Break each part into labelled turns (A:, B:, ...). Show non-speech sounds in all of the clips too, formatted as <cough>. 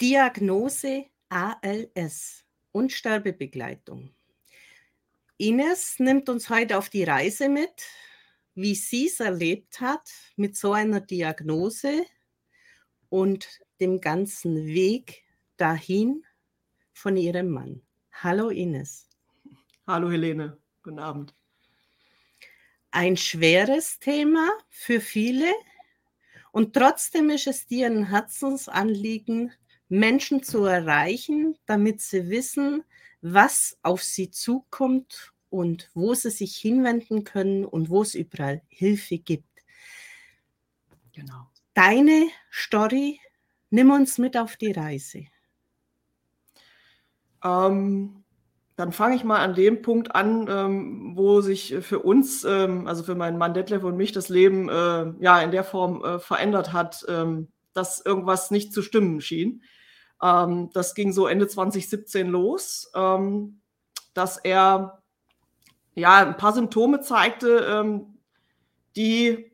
A: Diagnose ALS und Sterbebegleitung. Ines nimmt uns heute auf die Reise mit, wie sie es erlebt hat mit so einer Diagnose und dem ganzen Weg dahin von ihrem Mann. Hallo Ines.
B: Hallo Helene, guten Abend.
A: Ein schweres Thema für viele und trotzdem ist es dir ein Herzensanliegen, Menschen zu erreichen, damit sie wissen, was auf sie zukommt und wo sie sich hinwenden können und wo es überall Hilfe gibt. Genau. Deine Story, nimm uns mit auf die Reise.
B: Ähm, dann fange ich mal an dem Punkt an, ähm, wo sich für uns, ähm, also für meinen Mann Detlef und mich, das Leben äh, ja in der Form äh, verändert hat, ähm, dass irgendwas nicht zu stimmen schien. Ähm, das ging so Ende 2017 los, ähm, dass er ja ein paar Symptome zeigte, ähm, die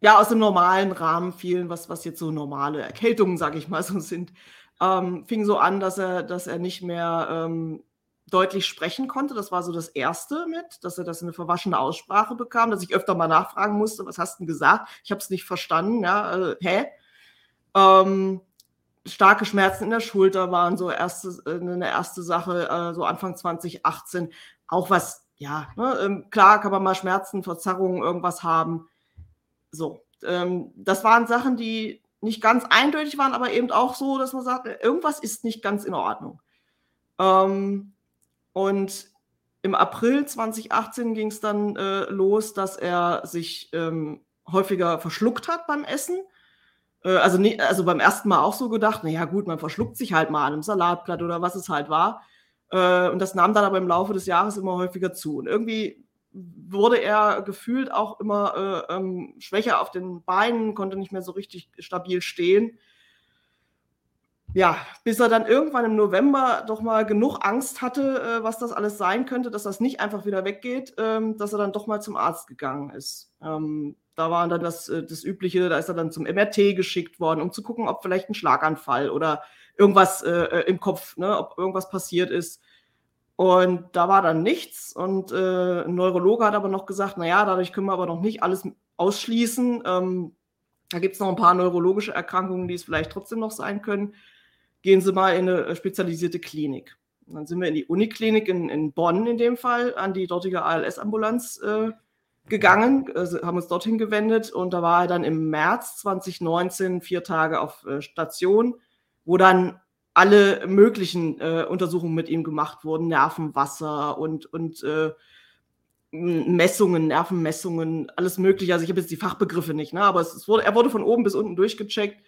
B: ja aus dem normalen Rahmen fielen, was, was jetzt so normale Erkältungen, sage ich mal, <laughs> so sind. Ähm, fing so an, dass er, dass er nicht mehr ähm, deutlich sprechen konnte. Das war so das Erste mit, dass er das eine verwaschene Aussprache bekam, dass ich öfter mal nachfragen musste, was hast du denn gesagt? Ich habe es nicht verstanden, ja, äh, hä? Ähm, starke Schmerzen in der Schulter waren so erste, äh, eine erste Sache, äh, so Anfang 2018. Auch was, ja, ne, ähm, klar kann man mal Schmerzen, Verzerrungen, irgendwas haben. So, ähm, das waren Sachen, die nicht ganz eindeutig waren, aber eben auch so, dass man sagt, irgendwas ist nicht ganz in Ordnung. Ähm, und im April 2018 ging es dann äh, los, dass er sich häufiger verschluckt hat beim Essen also, nie, also beim ersten Mal auch so gedacht, naja gut, man verschluckt sich halt mal an einem Salatblatt oder was es halt war. Äh, und das nahm dann aber im Laufe des Jahres immer häufiger zu. Und irgendwie wurde er gefühlt auch immer äh, ähm, schwächer auf den Beinen, konnte nicht mehr so richtig stabil stehen. Ja, bis er dann irgendwann im November doch mal genug Angst hatte, äh, was das alles sein könnte, dass das nicht einfach wieder weggeht, ähm, dass er dann doch mal zum Arzt gegangen ist. Ähm, da war dann das, äh, das Übliche, da ist er dann zum MRT geschickt worden, um zu gucken, ob vielleicht ein Schlaganfall oder irgendwas äh, äh, im Kopf, ne, ob irgendwas passiert ist. Und da war dann nichts. Und äh, ein Neurologe hat aber noch gesagt, naja, dadurch können wir aber noch nicht alles ausschließen. Ähm, da gibt es noch ein paar neurologische Erkrankungen, die es vielleicht trotzdem noch sein können. Gehen Sie mal in eine äh, spezialisierte Klinik. Und dann sind wir in die Uniklinik in, in Bonn in dem Fall, an die dortige ALS-Ambulanz äh, gegangen, also haben uns dorthin gewendet und da war er dann im März 2019 vier Tage auf äh, Station, wo dann alle möglichen äh, Untersuchungen mit ihm gemacht wurden, Nervenwasser und, und äh, Messungen, Nervenmessungen, alles mögliche. Also ich habe jetzt die Fachbegriffe nicht, ne? aber es, es, wurde, er wurde von oben bis unten durchgecheckt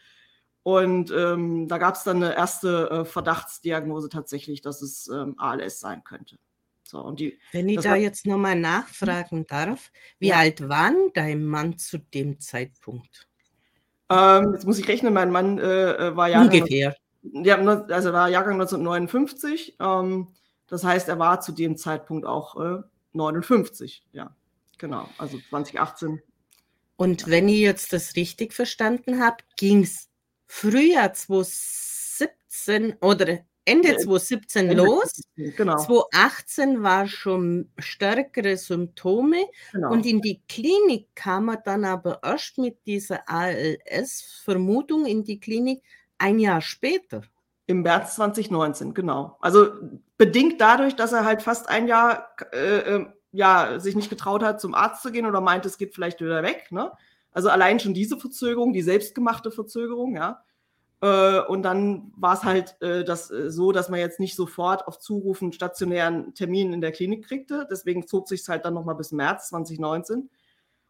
B: und ähm, da gab es dann eine erste äh, Verdachtsdiagnose tatsächlich, dass es ähm, ALS sein könnte.
A: So, und die, Wenn ich da war, jetzt nochmal hm? nachfragen darf, wie ja. alt war dein Mann zu dem Zeitpunkt?
B: Ähm, jetzt muss ich rechnen, mein Mann äh, äh war
A: ja. Ungefähr.
B: Ja, also war Jahrgang 1959. Ähm, das heißt, er war zu dem Zeitpunkt auch äh, 59. Ja, genau. Also 2018.
A: Und wenn ich jetzt das richtig verstanden habe, ging es Frühjahr 2017 oder Ende 2017 Ende los. Genau. 2018 war schon stärkere Symptome genau. und in die Klinik kam er dann aber erst mit dieser ALS-Vermutung in die Klinik ein Jahr später.
B: Im März 2019, genau. Also bedingt dadurch, dass er halt fast ein Jahr äh, äh, ja, sich nicht getraut hat, zum Arzt zu gehen oder meinte, es geht vielleicht wieder weg. Ne? Also allein schon diese Verzögerung, die selbstgemachte Verzögerung, ja. Äh, und dann war es halt äh, das, äh, so, dass man jetzt nicht sofort auf Zuruf einen stationären Termin in der Klinik kriegte. Deswegen zog sich es halt dann nochmal bis März 2019.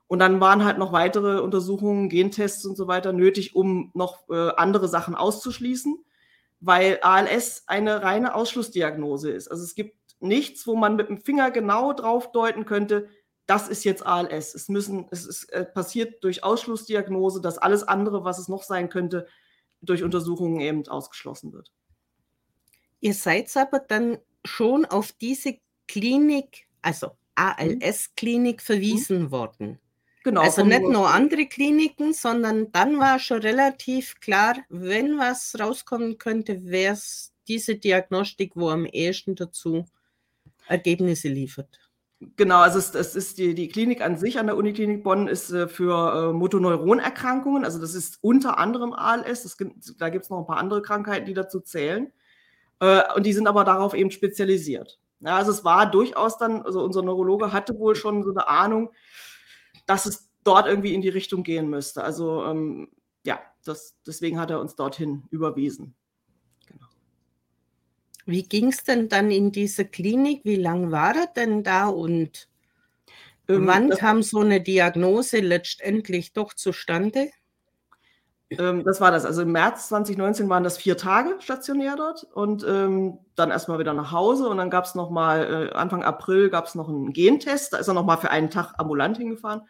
B: Und dann waren halt noch weitere Untersuchungen, Gentests und so weiter nötig, um noch äh, andere Sachen auszuschließen, weil ALS eine reine Ausschlussdiagnose ist. Also es gibt nichts, wo man mit dem Finger genau drauf deuten könnte, das ist jetzt ALS. Es müssen, es ist, äh, passiert durch Ausschlussdiagnose, dass alles andere, was es noch sein könnte, durch Untersuchungen eben ausgeschlossen wird.
A: Ihr seid aber dann schon auf diese Klinik, also ALS-Klinik, mhm. verwiesen mhm. worden. Genau, also nicht nur andere Kliniken, sondern dann war schon relativ klar, wenn was rauskommen könnte, wäre es diese Diagnostik, wo am ehesten dazu Ergebnisse liefert.
B: Genau, also es, es ist die, die Klinik an sich an der Uniklinik Bonn ist äh, für äh, Motoneuronerkrankungen, also das ist unter anderem ALS, das, da gibt es noch ein paar andere Krankheiten, die dazu zählen. Äh, und die sind aber darauf eben spezialisiert. Ja, also es war durchaus dann, also unser Neurologe hatte wohl schon so eine Ahnung, dass es dort irgendwie in die Richtung gehen müsste. Also ähm, ja, das, deswegen hat er uns dorthin überwiesen.
A: Wie ging es denn dann in diese Klinik? Wie lange war er denn da und ähm, wann kam so eine Diagnose letztendlich doch zustande?
B: Ähm, das war das. Also im März 2019 waren das vier Tage stationär dort und ähm, dann erstmal wieder nach Hause und dann gab es nochmal, äh, Anfang April gab es noch einen Gentest, da ist er nochmal für einen Tag ambulant hingefahren.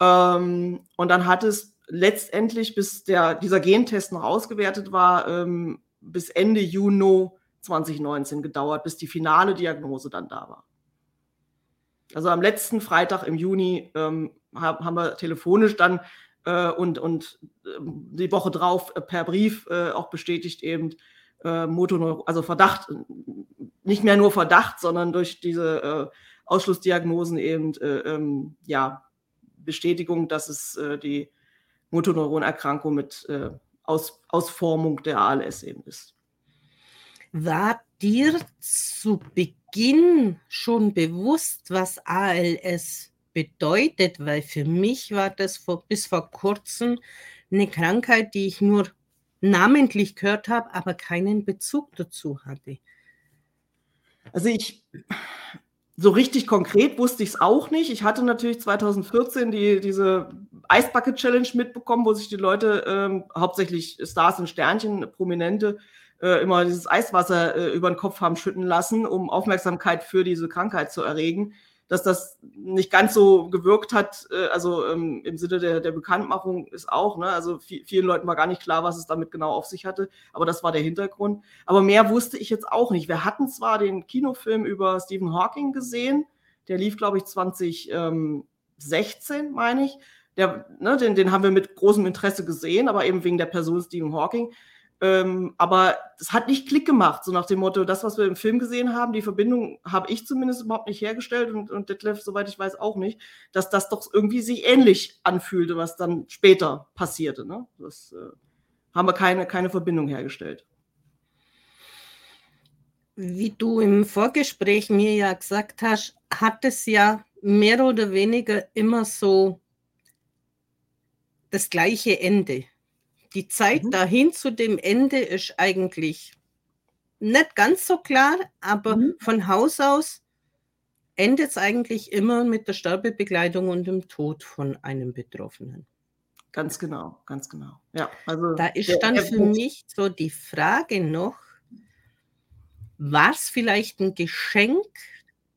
B: Ähm, und dann hat es letztendlich, bis der, dieser Gentest noch ausgewertet war, ähm, bis Ende Juni 2019 gedauert, bis die finale Diagnose dann da war. Also am letzten Freitag im Juni ähm, haben wir telefonisch dann äh, und, und äh, die Woche drauf äh, per Brief äh, auch bestätigt eben äh, Motoneuro, also Verdacht, nicht mehr nur Verdacht, sondern durch diese äh, Ausschlussdiagnosen eben ähm, ja, Bestätigung, dass es die Motoneuronerkrankung mit Aus, Ausformung der ALS eben ist.
A: War dir zu Beginn schon bewusst, was ALS bedeutet, weil für mich war das vor, bis vor kurzem eine Krankheit, die ich nur namentlich gehört habe, aber keinen Bezug dazu hatte.
B: Also ich, so richtig konkret wusste ich es auch nicht. Ich hatte natürlich 2014 die, diese Eisbucket Challenge mitbekommen, wo sich die Leute, ähm, hauptsächlich Stars und Sternchen, Prominente, äh, immer dieses Eiswasser äh, über den Kopf haben schütten lassen, um Aufmerksamkeit für diese Krankheit zu erregen dass das nicht ganz so gewirkt hat, äh, also ähm, im Sinne der, der Bekanntmachung ist auch, ne, also vielen Leuten war gar nicht klar, was es damit genau auf sich hatte, aber das war der Hintergrund. Aber mehr wusste ich jetzt auch nicht. Wir hatten zwar den Kinofilm über Stephen Hawking gesehen, der lief, glaube ich, 2016, meine ich. Der, ne, den, den haben wir mit großem Interesse gesehen, aber eben wegen der Person Stephen Hawking. Ähm, aber es hat nicht Klick gemacht, so nach dem Motto, das, was wir im Film gesehen haben, die Verbindung habe ich zumindest überhaupt nicht hergestellt und, und Detlef, soweit ich weiß, auch nicht, dass das doch irgendwie sich ähnlich anfühlte, was dann später passierte. Ne? Das äh, haben wir keine, keine Verbindung hergestellt.
A: Wie du im Vorgespräch mir ja gesagt hast, hat es ja mehr oder weniger immer so das gleiche Ende. Die Zeit mhm. dahin zu dem Ende ist eigentlich nicht ganz so klar, aber mhm. von Haus aus endet es eigentlich immer mit der Sterbebegleitung und dem Tod von einem Betroffenen.
B: Ganz genau, ganz genau.
A: Ja, also da ist dann für mich so die Frage noch, war es vielleicht ein Geschenk,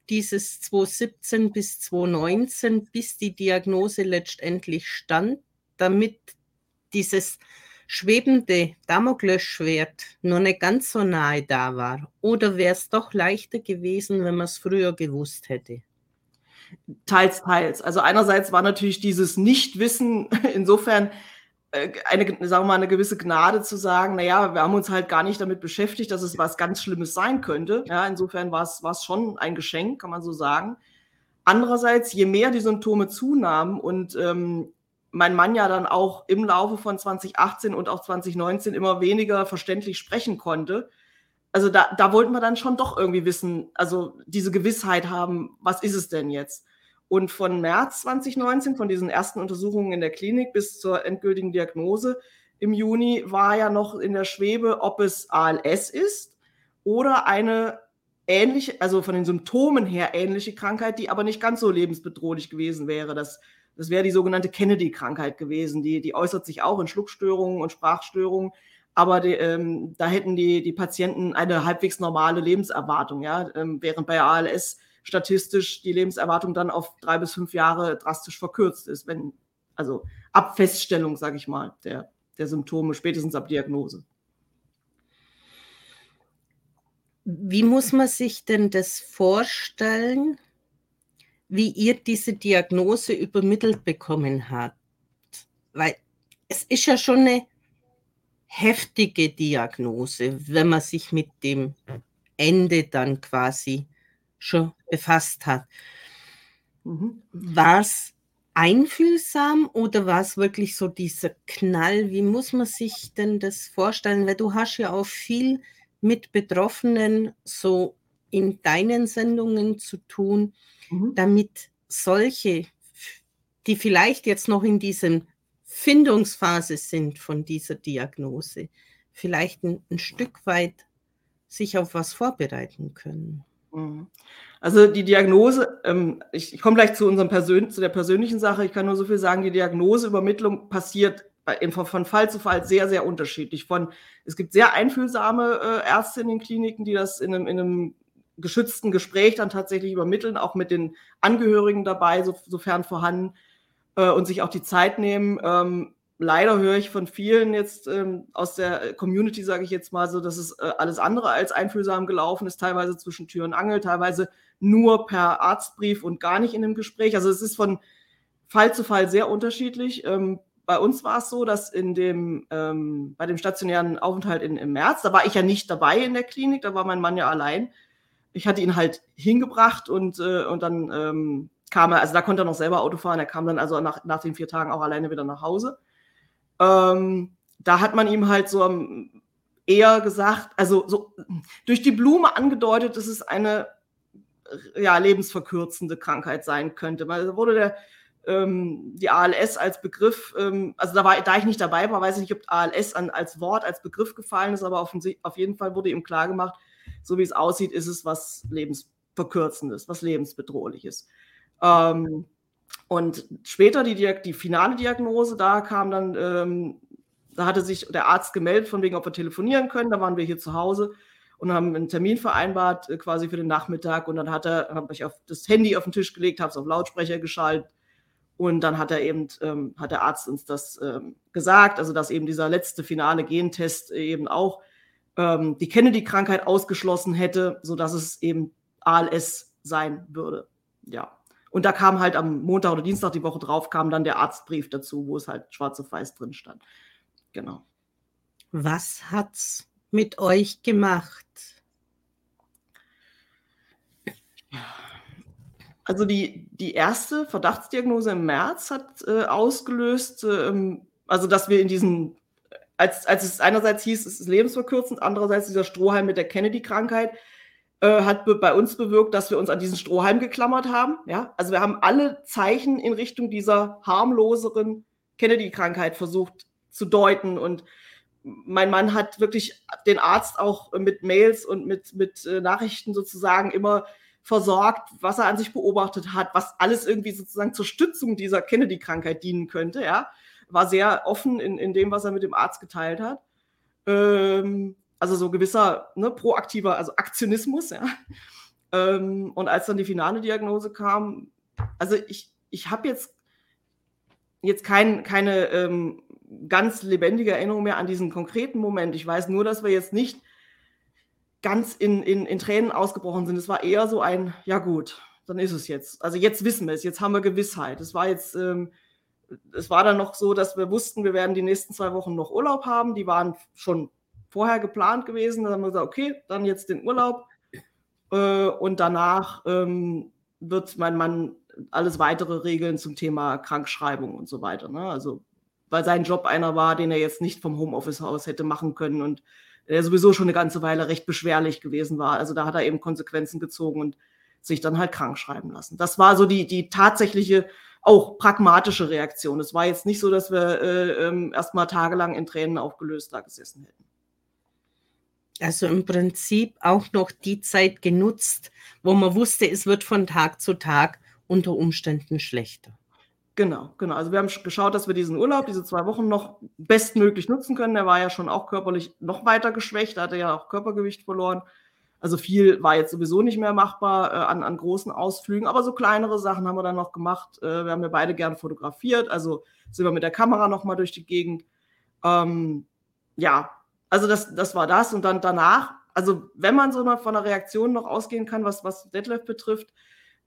A: dieses 2017 bis 2019, bis die Diagnose letztendlich stand, damit dieses schwebende Damoklesschwert noch nicht ganz so nahe da war? Oder wäre es doch leichter gewesen, wenn man es früher gewusst hätte?
B: Teils, teils. Also einerseits war natürlich dieses Nichtwissen <laughs> insofern äh, eine, sagen wir mal, eine gewisse Gnade zu sagen, naja, wir haben uns halt gar nicht damit beschäftigt, dass es was ganz Schlimmes sein könnte. Ja, insofern war es, war es schon ein Geschenk, kann man so sagen. Andererseits, je mehr die Symptome zunahmen und ähm, mein Mann ja dann auch im Laufe von 2018 und auch 2019 immer weniger verständlich sprechen konnte. Also da, da wollten wir dann schon doch irgendwie wissen, also diese Gewissheit haben, was ist es denn jetzt? Und von März 2019, von diesen ersten Untersuchungen in der Klinik bis zur endgültigen Diagnose im Juni, war ja noch in der Schwebe, ob es ALS ist oder eine ähnliche, also von den Symptomen her ähnliche Krankheit, die aber nicht ganz so lebensbedrohlich gewesen wäre. Das das wäre die sogenannte Kennedy-Krankheit gewesen. Die, die äußert sich auch in Schluckstörungen und Sprachstörungen. Aber die, ähm, da hätten die, die Patienten eine halbwegs normale Lebenserwartung, ja, ähm, während bei ALS statistisch die Lebenserwartung dann auf drei bis fünf Jahre drastisch verkürzt ist, wenn, also ab Feststellung, sage ich mal, der, der Symptome, spätestens ab Diagnose.
A: Wie muss man sich denn das vorstellen? Wie ihr diese Diagnose übermittelt bekommen habt. Weil es ist ja schon eine heftige Diagnose, wenn man sich mit dem Ende dann quasi schon befasst hat. Mhm. War es einfühlsam oder war es wirklich so dieser Knall? Wie muss man sich denn das vorstellen? Weil du hast ja auch viel mit Betroffenen so in deinen Sendungen zu tun, mhm. damit solche, die vielleicht jetzt noch in diesem Findungsphase sind von dieser Diagnose, vielleicht ein, ein Stück weit sich auf was vorbereiten können.
B: Mhm. Also die Diagnose, ähm, ich, ich komme gleich zu unserem Persön zu der persönlichen Sache. Ich kann nur so viel sagen, die Diagnoseübermittlung passiert bei, von Fall zu Fall sehr, sehr unterschiedlich. Von, es gibt sehr einfühlsame äh, Ärzte in den Kliniken, die das in einem, in einem geschützten Gespräch dann tatsächlich übermitteln, auch mit den Angehörigen dabei, so, sofern vorhanden, äh, und sich auch die Zeit nehmen. Ähm, leider höre ich von vielen jetzt ähm, aus der Community, sage ich jetzt mal so, dass es äh, alles andere als einfühlsam gelaufen ist, teilweise zwischen Tür und Angel, teilweise nur per Arztbrief und gar nicht in einem Gespräch. Also es ist von Fall zu Fall sehr unterschiedlich. Ähm, bei uns war es so, dass in dem, ähm, bei dem stationären Aufenthalt in, im März, da war ich ja nicht dabei in der Klinik, da war mein Mann ja allein. Ich hatte ihn halt hingebracht und, äh, und dann ähm, kam er, also da konnte er noch selber Auto fahren, er kam dann also nach, nach den vier Tagen auch alleine wieder nach Hause. Ähm, da hat man ihm halt so eher gesagt, also so durch die Blume angedeutet, dass es eine ja, lebensverkürzende Krankheit sein könnte. Da wurde der, ähm, die ALS als Begriff, ähm, also da, war, da ich nicht dabei war, weiß ich nicht, ob ALS an, als Wort, als Begriff gefallen ist, aber auf, auf jeden Fall wurde ihm klar gemacht, so wie es aussieht, ist es was lebensverkürzendes, was lebensbedrohliches. Ähm, und später die, die finale Diagnose, da kam dann, ähm, da hatte sich der Arzt gemeldet, von wegen, ob wir telefonieren können. Da waren wir hier zu Hause und haben einen Termin vereinbart, äh, quasi für den Nachmittag. Und dann hat er, habe ich auf das Handy auf den Tisch gelegt, habe es auf Lautsprecher geschaltet. Und dann hat er eben, ähm, hat der Arzt uns das ähm, gesagt, also dass eben dieser letzte finale Gentest eben auch ähm, die Kennedy-Krankheit ausgeschlossen hätte, sodass es eben ALS sein würde. Ja. Und da kam halt am Montag oder Dienstag die Woche drauf, kam dann der Arztbrief dazu, wo es halt schwarz auf weiß drin stand. Genau.
A: Was hat's mit euch gemacht?
B: Also die, die erste Verdachtsdiagnose im März hat äh, ausgelöst, äh, also dass wir in diesen, als, als es einerseits hieß, es ist lebensverkürzend, andererseits dieser Strohhalm mit der Kennedy-Krankheit, äh, hat bei uns bewirkt, dass wir uns an diesen Strohhalm geklammert haben. Ja? Also wir haben alle Zeichen in Richtung dieser harmloseren Kennedy-Krankheit versucht zu deuten. Und mein Mann hat wirklich den Arzt auch mit Mails und mit, mit äh, Nachrichten sozusagen immer versorgt, was er an sich beobachtet hat, was alles irgendwie sozusagen zur Stützung dieser Kennedy-Krankheit dienen könnte. Ja? War sehr offen in, in dem, was er mit dem Arzt geteilt hat. Ähm, also so gewisser ne, proaktiver, also Aktionismus, ja. Ähm, und als dann die finale Diagnose kam, also ich, ich habe jetzt, jetzt kein, keine ähm, ganz lebendige Erinnerung mehr an diesen konkreten Moment. Ich weiß nur, dass wir jetzt nicht ganz in, in, in Tränen ausgebrochen sind. Es war eher so ein, ja gut, dann ist es jetzt. Also jetzt wissen wir es, jetzt haben wir Gewissheit. Es war jetzt, ähm, es war dann noch so, dass wir wussten, wir werden die nächsten zwei Wochen noch Urlaub haben. Die waren schon vorher geplant gewesen. Dann haben wir gesagt, okay, dann jetzt den Urlaub. Äh, und danach ähm, wird mein Mann alles weitere regeln zum Thema Krankschreibung und so weiter. Ne? Also, weil sein Job einer war, den er jetzt nicht vom Homeoffice aus hätte machen können und der sowieso schon eine ganze Weile recht beschwerlich gewesen war. Also da hat er eben Konsequenzen gezogen und sich dann halt krank schreiben lassen. Das war so die, die tatsächliche, auch pragmatische Reaktion. Es war jetzt nicht so, dass wir äh, ähm, erstmal tagelang in Tränen aufgelöst da gesessen hätten.
A: Also im Prinzip auch noch die Zeit genutzt, wo man wusste, es wird von Tag zu Tag unter Umständen schlechter.
B: Genau, genau. Also wir haben geschaut, dass wir diesen Urlaub, diese zwei Wochen noch bestmöglich nutzen können. Er war ja schon auch körperlich noch weiter geschwächt, er hatte ja auch Körpergewicht verloren. Also viel war jetzt sowieso nicht mehr machbar äh, an, an großen Ausflügen, aber so kleinere Sachen haben wir dann noch gemacht. Äh, wir haben ja beide gern fotografiert, also sind wir mit der Kamera nochmal durch die Gegend. Ähm, ja, also das, das war das. Und dann danach, also wenn man so noch von einer Reaktion noch ausgehen kann, was, was Detlef betrifft,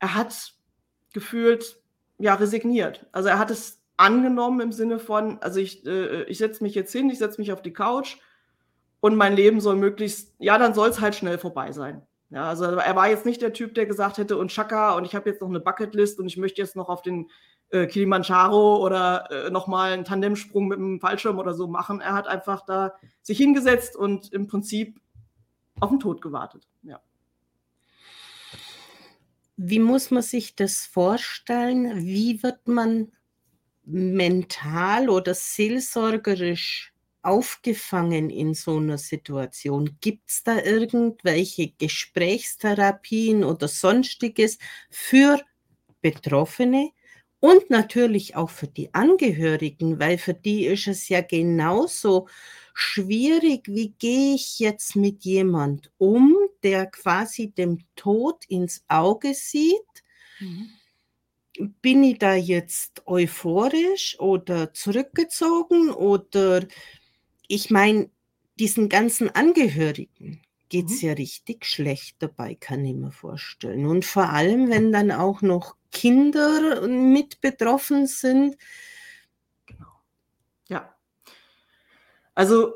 B: er hat gefühlt ja resigniert. Also er hat es angenommen im Sinne von, also ich, äh, ich setze mich jetzt hin, ich setze mich auf die Couch und mein Leben soll möglichst, ja, dann soll es halt schnell vorbei sein. Ja, also er war jetzt nicht der Typ, der gesagt hätte, und Chaka, und ich habe jetzt noch eine Bucketlist und ich möchte jetzt noch auf den äh, Kilimanjaro oder äh, nochmal einen Tandemsprung mit einem Fallschirm oder so machen. Er hat einfach da sich hingesetzt und im Prinzip auf den Tod gewartet. Ja.
A: Wie muss man sich das vorstellen? Wie wird man mental oder seelsorgerisch aufgefangen in so einer Situation? Gibt es da irgendwelche Gesprächstherapien oder sonstiges für Betroffene und natürlich auch für die Angehörigen, weil für die ist es ja genauso schwierig, wie gehe ich jetzt mit jemand um, der quasi dem Tod ins Auge sieht. Mhm. Bin ich da jetzt euphorisch oder zurückgezogen oder ich meine, diesen ganzen Angehörigen geht es mhm. ja richtig schlecht dabei, kann ich mir vorstellen. Und vor allem, wenn dann auch noch Kinder mit betroffen sind.
B: Genau. Ja. Also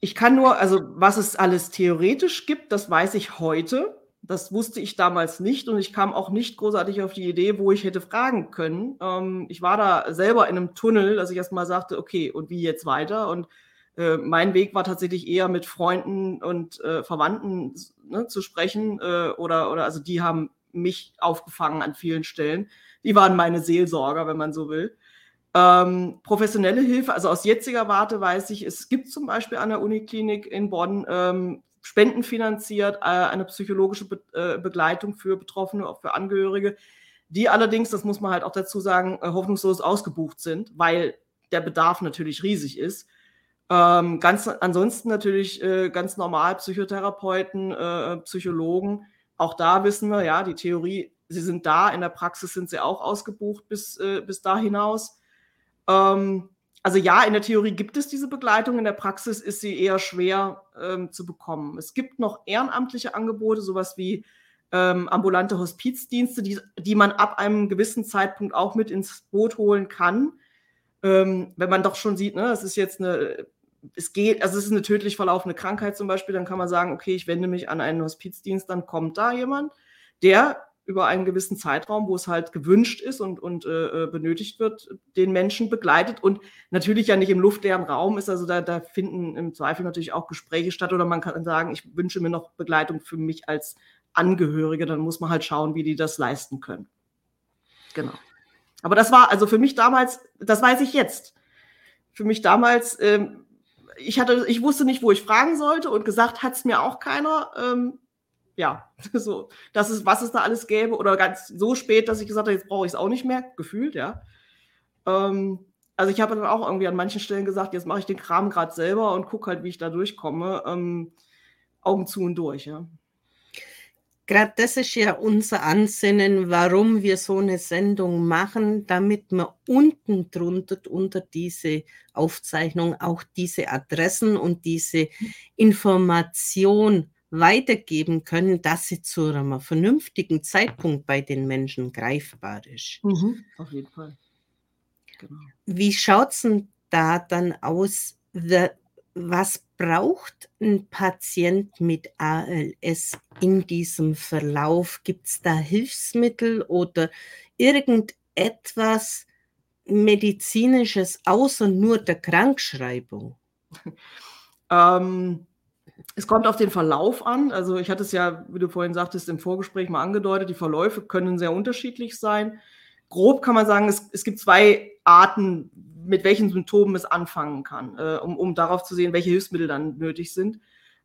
B: ich kann nur, also was es alles theoretisch gibt, das weiß ich heute. Das wusste ich damals nicht und ich kam auch nicht großartig auf die Idee, wo ich hätte fragen können. Ähm, ich war da selber in einem Tunnel, dass ich erst mal sagte, okay, und wie jetzt weiter? Und äh, mein Weg war tatsächlich eher mit Freunden und äh, Verwandten ne, zu sprechen äh, oder, oder also die haben mich aufgefangen an vielen Stellen. Die waren meine Seelsorger, wenn man so will. Ähm, professionelle Hilfe, also aus jetziger Warte weiß ich, es gibt zum Beispiel an der Uniklinik in Bonn ähm, spendenfinanziert äh, eine psychologische Be äh, Begleitung für Betroffene, auch für Angehörige, die allerdings, das muss man halt auch dazu sagen, äh, hoffnungslos ausgebucht sind, weil der Bedarf natürlich riesig ist. Ähm, ganz ansonsten natürlich äh, ganz normal Psychotherapeuten, äh, Psychologen. Auch da wissen wir, ja, die Theorie, sie sind da, in der Praxis sind sie auch ausgebucht bis, äh, bis da hinaus. Ähm, also ja, in der Theorie gibt es diese Begleitung, in der Praxis ist sie eher schwer ähm, zu bekommen. Es gibt noch ehrenamtliche Angebote, sowas wie ähm, ambulante Hospizdienste, die, die man ab einem gewissen Zeitpunkt auch mit ins Boot holen kann. Ähm, wenn man doch schon sieht, ne, es ist jetzt eine, es geht, also es ist eine tödlich verlaufende Krankheit zum Beispiel, dann kann man sagen, okay, ich wende mich an einen Hospizdienst, dann kommt da jemand, der über einen gewissen Zeitraum, wo es halt gewünscht ist und, und äh, äh, benötigt wird, den Menschen begleitet und natürlich ja nicht im luftleeren Raum ist. Also da, da finden im Zweifel natürlich auch Gespräche statt oder man kann sagen, ich wünsche mir noch Begleitung für mich als Angehörige. Dann muss man halt schauen, wie die das leisten können. Genau. Aber das war also für mich damals, das weiß ich jetzt. Für mich damals, ähm, ich hatte, ich wusste nicht, wo ich fragen sollte und gesagt hat es mir auch keiner. Ähm, ja, <laughs> so, das ist, was es da alles gäbe, oder ganz so spät, dass ich gesagt habe, jetzt brauche ich es auch nicht mehr, gefühlt, ja. Ähm, also ich habe dann auch irgendwie an manchen Stellen gesagt, jetzt mache ich den Kram gerade selber und gucke halt, wie ich da durchkomme. Ähm, Augen zu und durch, ja.
A: Gerade das ist ja unser Ansinnen, warum wir so eine Sendung machen, damit wir unten drunter unter diese Aufzeichnung auch diese Adressen und diese Information weitergeben können, dass sie zu einem vernünftigen Zeitpunkt bei den Menschen greifbar ist.
B: Mhm, auf jeden Fall.
A: Genau. Wie schaut es denn da dann aus? Was braucht ein Patient mit ALS in diesem Verlauf? Gibt es da Hilfsmittel oder irgendetwas Medizinisches außer nur der Krankschreibung? <laughs>
B: ähm, es kommt auf den Verlauf an. Also ich hatte es ja, wie du vorhin sagtest, im Vorgespräch mal angedeutet, die Verläufe können sehr unterschiedlich sein. Grob kann man sagen, es, es gibt zwei Arten, mit welchen Symptomen es anfangen kann, äh, um, um darauf zu sehen, welche Hilfsmittel dann nötig sind.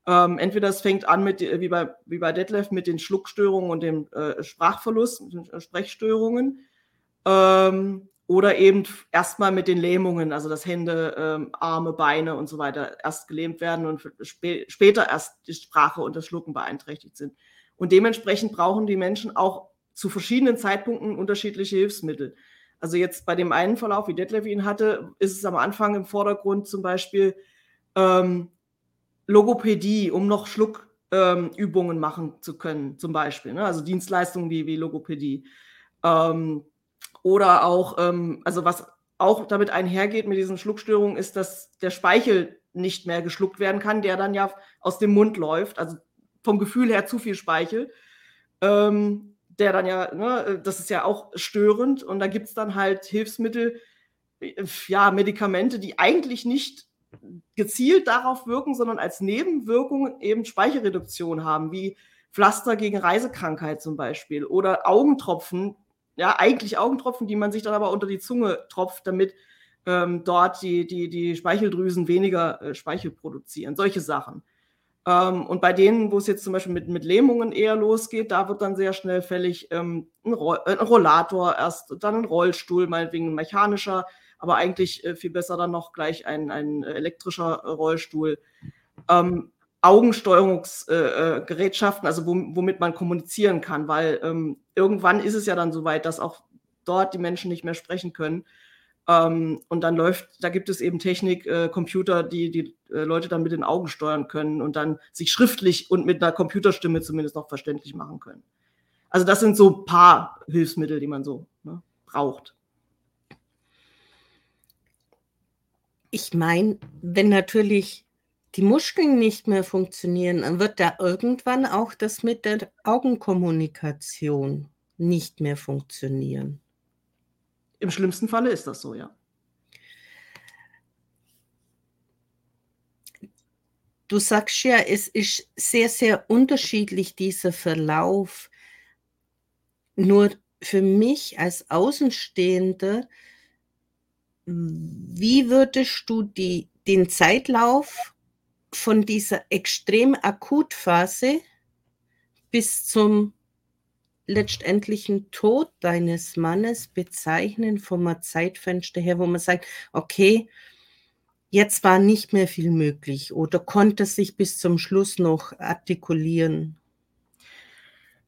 B: Ähm, entweder es fängt an mit, wie bei, wie bei Detlef, mit den Schluckstörungen und dem äh, Sprachverlust, Sprechstörungen. Ähm, oder eben erstmal mit den Lähmungen, also dass Hände, ähm, Arme, Beine und so weiter erst gelähmt werden und spä später erst die Sprache und das Schlucken beeinträchtigt sind. Und dementsprechend brauchen die Menschen auch zu verschiedenen Zeitpunkten unterschiedliche Hilfsmittel. Also jetzt bei dem einen Verlauf, wie Detlef ihn hatte, ist es am Anfang im Vordergrund zum Beispiel ähm, Logopädie, um noch Schluckübungen ähm, machen zu können, zum Beispiel. Ne? Also Dienstleistungen wie, wie Logopädie. Ähm, oder auch, ähm, also was auch damit einhergeht mit diesen Schluckstörungen, ist, dass der Speichel nicht mehr geschluckt werden kann, der dann ja aus dem Mund läuft. Also vom Gefühl her zu viel Speichel. Ähm, der dann ja, ne, das ist ja auch störend. Und da gibt es dann halt Hilfsmittel, ja, Medikamente, die eigentlich nicht gezielt darauf wirken, sondern als Nebenwirkung eben Speicherreduktion haben, wie Pflaster gegen Reisekrankheit zum Beispiel oder Augentropfen, ja, eigentlich Augentropfen, die man sich dann aber unter die Zunge tropft, damit ähm, dort die, die, die Speicheldrüsen weniger äh, Speichel produzieren, solche Sachen. Ähm, und bei denen, wo es jetzt zum Beispiel mit, mit Lähmungen eher losgeht, da wird dann sehr schnell fällig ähm, ein, Roll, äh, ein, Rollator erst, dann ein Rollstuhl, meinetwegen ein mechanischer, aber eigentlich äh, viel besser dann noch gleich ein, ein elektrischer Rollstuhl. Ähm, Augensteuerungsgerätschaften, äh, äh also womit man kommunizieren kann, weil ähm, irgendwann ist es ja dann so weit, dass auch dort die Menschen nicht mehr sprechen können. Ähm, und dann läuft, da gibt es eben Technik, äh, Computer, die die äh, Leute dann mit den Augen steuern können und dann sich schriftlich und mit einer Computerstimme zumindest noch verständlich machen können. Also das sind so ein paar Hilfsmittel, die man so ne, braucht.
A: Ich meine, wenn natürlich die Muskeln nicht mehr funktionieren, dann wird da irgendwann auch das mit der Augenkommunikation nicht mehr funktionieren.
B: Im schlimmsten Falle ist das so, ja.
A: Du sagst ja, es ist sehr, sehr unterschiedlich, dieser Verlauf. Nur für mich als Außenstehender, wie würdest du die, den Zeitlauf von dieser extrem Akutphase bis zum letztendlichen Tod deines Mannes bezeichnen vom Zeitfenster her, wo man sagt, okay, jetzt war nicht mehr viel möglich oder konnte sich bis zum Schluss noch artikulieren?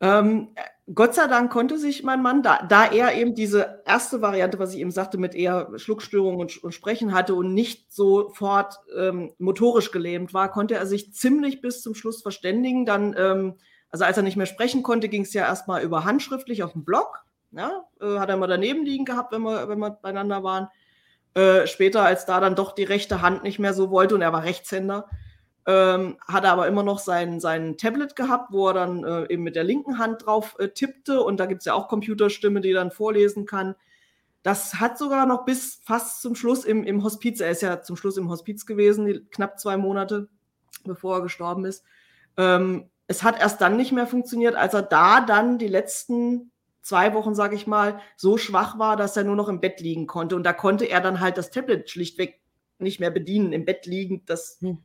B: Ähm, Gott sei Dank konnte sich mein Mann, da, da er eben diese erste Variante, was ich eben sagte, mit eher Schluckstörungen und, und Sprechen hatte und nicht sofort ähm, motorisch gelähmt war, konnte er sich ziemlich bis zum Schluss verständigen. Dann ähm, also als er nicht mehr sprechen konnte, ging es ja erstmal über handschriftlich auf dem Blog. Ja, äh, hat er mal daneben liegen gehabt, wenn wir, wenn wir beieinander waren. Äh, später, als da dann doch die rechte Hand nicht mehr so wollte und er war Rechtshänder, ähm, hat er aber immer noch sein, sein Tablet gehabt, wo er dann äh, eben mit der linken Hand drauf äh, tippte und da gibt es ja auch Computerstimme, die dann vorlesen kann. Das hat sogar noch bis fast zum Schluss im, im Hospiz, er ist ja zum Schluss im Hospiz gewesen, knapp zwei Monate, bevor er gestorben ist. Ähm, es hat erst dann nicht mehr funktioniert, als er da dann die letzten zwei Wochen, sage ich mal, so schwach war, dass er nur noch im Bett liegen konnte. Und da konnte er dann halt das Tablet schlichtweg nicht mehr bedienen, im Bett liegend. Das hm.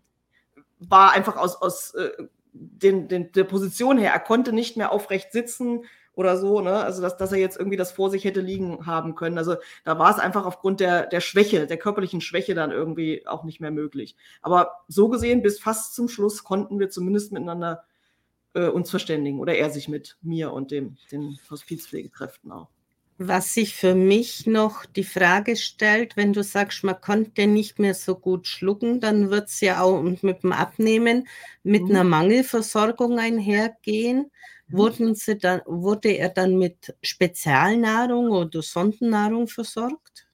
B: war einfach aus, aus äh, den, den, der Position her. Er konnte nicht mehr aufrecht sitzen oder so, ne? Also dass, dass er jetzt irgendwie das vor sich hätte liegen haben können. Also da war es einfach aufgrund der, der Schwäche, der körperlichen Schwäche dann irgendwie auch nicht mehr möglich. Aber so gesehen, bis fast zum Schluss konnten wir zumindest miteinander äh, uns verständigen oder er sich mit mir und dem, den Hospizpflegekräften auch.
A: Was sich für mich noch die Frage stellt, wenn du sagst, man konnte nicht mehr so gut schlucken, dann wird es ja auch mit dem Abnehmen mit mhm. einer Mangelversorgung einhergehen. Mhm. Wurden sie dann, wurde er dann mit Spezialnahrung oder Sondennahrung versorgt?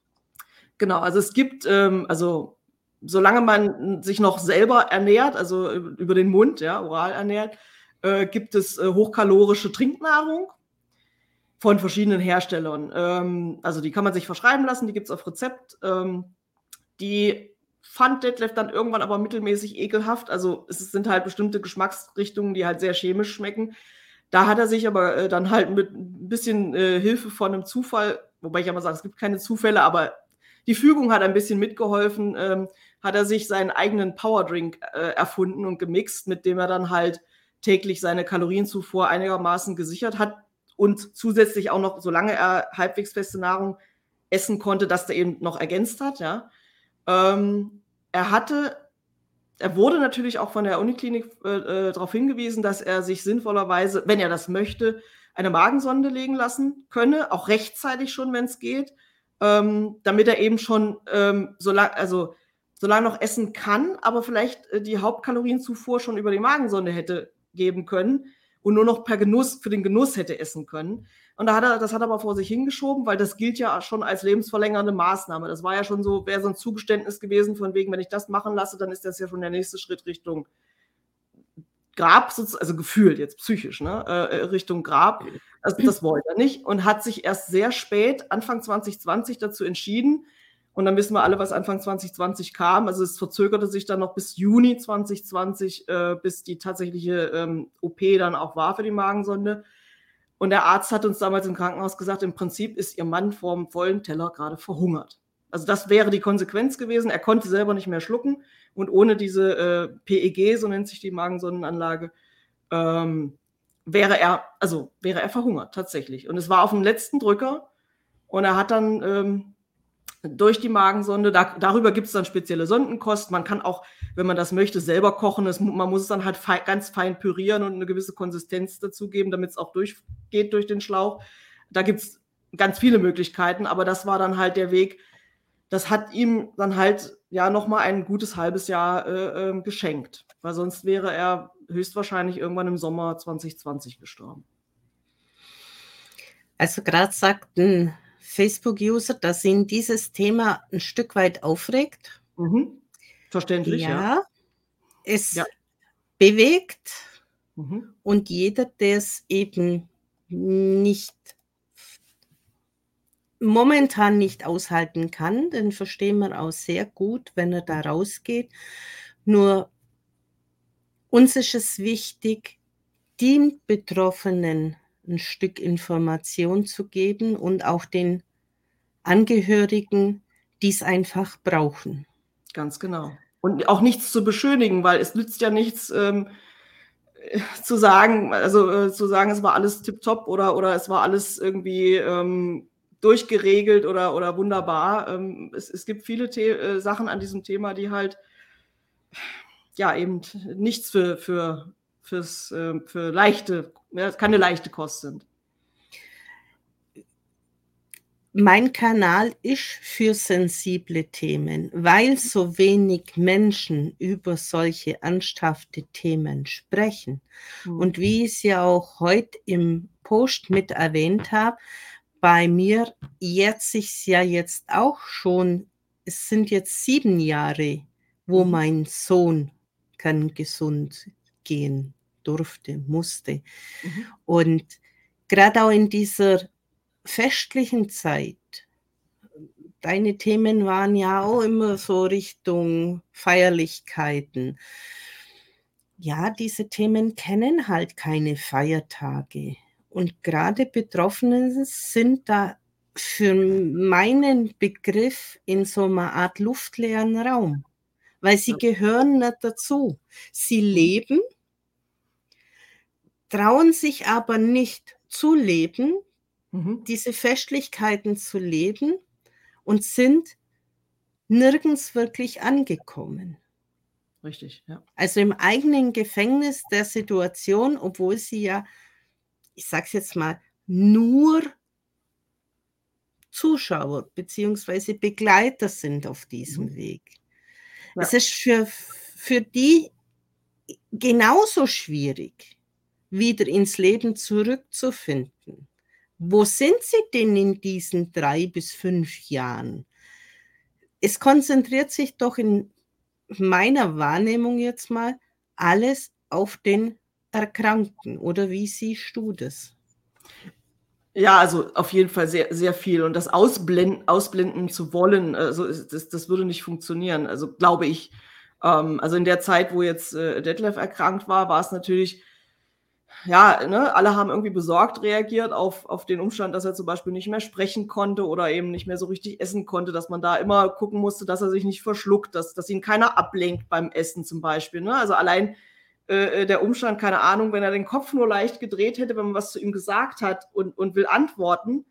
B: Genau, also es gibt, ähm, also solange man sich noch selber ernährt, also über den Mund, ja, oral ernährt, äh, gibt es äh, hochkalorische Trinknahrung von verschiedenen Herstellern. Ähm, also die kann man sich verschreiben lassen, die gibt es auf Rezept. Ähm, die fand Detlef dann irgendwann aber mittelmäßig ekelhaft. Also es sind halt bestimmte Geschmacksrichtungen, die halt sehr chemisch schmecken. Da hat er sich aber äh, dann halt mit ein bisschen äh, Hilfe von einem Zufall, wobei ich immer sage, es gibt keine Zufälle, aber die Fügung hat ein bisschen mitgeholfen, ähm, hat er sich seinen eigenen Powerdrink äh, erfunden und gemixt, mit dem er dann halt täglich seine Kalorienzufuhr einigermaßen gesichert hat und zusätzlich auch noch, solange er halbwegs feste Nahrung essen konnte, dass er eben noch ergänzt hat. Ja. Ähm, er hatte, er wurde natürlich auch von der Uniklinik äh, äh, darauf hingewiesen, dass er sich sinnvollerweise, wenn er das möchte, eine Magensonde legen lassen könne, auch rechtzeitig schon, wenn es geht, ähm, damit er eben schon ähm, so lang, also solange noch essen kann, aber vielleicht äh, die Hauptkalorienzufuhr schon über die Magensonde hätte geben können und nur noch per Genuss, für den Genuss hätte essen können. Und da hat er, das hat er aber vor sich hingeschoben, weil das gilt ja schon als lebensverlängernde Maßnahme. Das war ja schon so, wäre so ein Zugeständnis gewesen, von wegen, wenn ich das machen lasse, dann ist das ja schon der nächste Schritt Richtung Grab, also gefühlt jetzt psychisch, ne, äh, äh, Richtung Grab. Also das wollte er nicht und hat sich erst sehr spät, Anfang 2020, dazu entschieden. Und dann wissen wir alle, was Anfang 2020 kam. Also es verzögerte sich dann noch bis Juni 2020, äh, bis die tatsächliche ähm, OP dann auch war für die Magensonde. Und der Arzt hat uns damals im Krankenhaus gesagt, im Prinzip ist ihr Mann vorm vollen Teller gerade verhungert. Also das wäre die Konsequenz gewesen. Er konnte selber nicht mehr schlucken und ohne diese äh, PEG, so nennt sich die Magensonnenanlage, ähm, wäre er, also wäre er verhungert tatsächlich. Und es war auf dem letzten Drücker und er hat dann ähm, durch die Magensonde, da, darüber gibt es dann spezielle Sondenkost. Man kann auch, wenn man das möchte, selber kochen. Das, man muss es dann halt fein, ganz fein pürieren und eine gewisse Konsistenz dazugeben, damit es auch durchgeht durch den Schlauch. Da gibt es ganz viele Möglichkeiten, aber das war dann halt der Weg. Das hat ihm dann halt ja nochmal ein gutes halbes Jahr äh, äh, geschenkt, weil sonst wäre er höchstwahrscheinlich irgendwann im Sommer 2020 gestorben.
A: Also gerade sagt ein Facebook-User, dass ihn dieses Thema ein Stück weit aufregt.
B: Mhm. Verständlich, ja. ja.
A: Es ja. bewegt mhm. und jeder, der es eben nicht momentan nicht aushalten kann, den verstehen wir auch sehr gut, wenn er da rausgeht. Nur uns ist es wichtig, den Betroffenen ein Stück Information zu geben und auch den Angehörigen, die es einfach brauchen.
B: Ganz genau. Und auch nichts zu beschönigen, weil es nützt ja nichts ähm, zu sagen, also äh, zu sagen, es war alles tipptopp oder, oder es war alles irgendwie ähm, durchgeregelt oder, oder wunderbar. Ähm, es, es gibt viele The äh, Sachen an diesem Thema, die halt ja eben nichts für, für, fürs, äh, für leichte, ja, keine leichte Kost sind.
A: Mein Kanal ist für sensible Themen, weil so wenig Menschen über solche ernsthafte Themen sprechen. Und wie ich es ja auch heute im Post mit erwähnt habe, bei mir jetzt sich ja jetzt auch schon, es sind jetzt sieben Jahre, wo mhm. mein Sohn kann gesund gehen durfte, musste. Mhm. Und gerade auch in dieser festlichen Zeit, deine Themen waren ja auch immer so Richtung Feierlichkeiten. Ja, diese Themen kennen halt keine Feiertage. Und gerade Betroffene sind da für meinen Begriff in so einer Art luftleeren Raum, weil sie gehören nicht dazu. Sie leben, trauen sich aber nicht zu leben, mhm. diese Festlichkeiten zu leben und sind nirgends wirklich angekommen.
B: Richtig, ja.
A: Also im eigenen Gefängnis der Situation, obwohl sie ja ich sage es jetzt mal, nur Zuschauer bzw. Begleiter sind auf diesem mhm. Weg. Ja. Es ist für, für die genauso schwierig, wieder ins Leben zurückzufinden. Wo sind sie denn in diesen drei bis fünf Jahren? Es konzentriert sich doch in meiner Wahrnehmung jetzt mal alles auf den Erkrankten oder wie siehst du das?
B: Ja, also auf jeden Fall sehr, sehr viel. Und das Ausblenden, ausblenden zu wollen, also das, das würde nicht funktionieren, also glaube ich. Ähm, also in der Zeit, wo jetzt äh, Detlef erkrankt war, war es natürlich, ja, ne, alle haben irgendwie besorgt reagiert auf, auf den Umstand, dass er zum Beispiel nicht mehr sprechen konnte oder eben nicht mehr so richtig essen konnte, dass man da immer gucken musste, dass er sich nicht verschluckt, dass, dass ihn keiner ablenkt beim Essen zum Beispiel. Ne? Also allein äh, äh, der Umstand, keine Ahnung, wenn er den Kopf nur leicht gedreht hätte, wenn man was zu ihm gesagt hat und, und will antworten,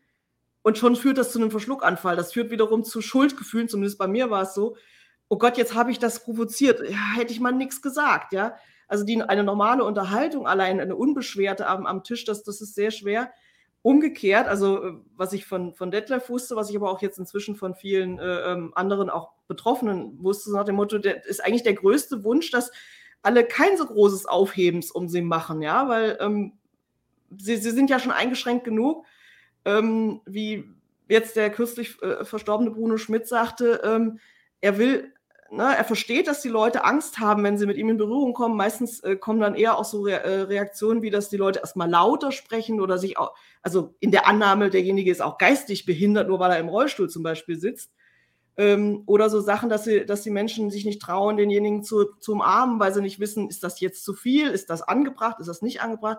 B: und schon führt das zu einem Verschluckanfall. Das führt wiederum zu Schuldgefühlen, zumindest bei mir war es so. Oh Gott, jetzt habe ich das provoziert. Ja, hätte ich mal nichts gesagt, ja. Also die, eine normale Unterhaltung, allein eine unbeschwerte am, am Tisch, das, das ist sehr schwer. Umgekehrt, also äh, was ich von, von Detlef wusste, was ich aber auch jetzt inzwischen von vielen äh, ähm, anderen auch Betroffenen wusste, nach dem Motto, der ist eigentlich der größte Wunsch, dass alle kein so großes Aufhebens um sie machen, ja, weil ähm, sie, sie sind ja schon eingeschränkt genug, ähm, wie jetzt der kürzlich äh, verstorbene Bruno Schmidt sagte, ähm, er will, ne, er versteht, dass die Leute Angst haben, wenn sie mit ihm in Berührung kommen. Meistens äh, kommen dann eher auch so Re äh, Reaktionen, wie dass die Leute erstmal lauter sprechen oder sich auch, also in der Annahme, derjenige ist auch geistig behindert, nur weil er im Rollstuhl zum Beispiel sitzt. Ähm, oder so Sachen, dass, sie, dass die Menschen sich nicht trauen, denjenigen zu, zu umarmen, weil sie nicht wissen, ist das jetzt zu viel, ist das angebracht, ist das nicht angebracht.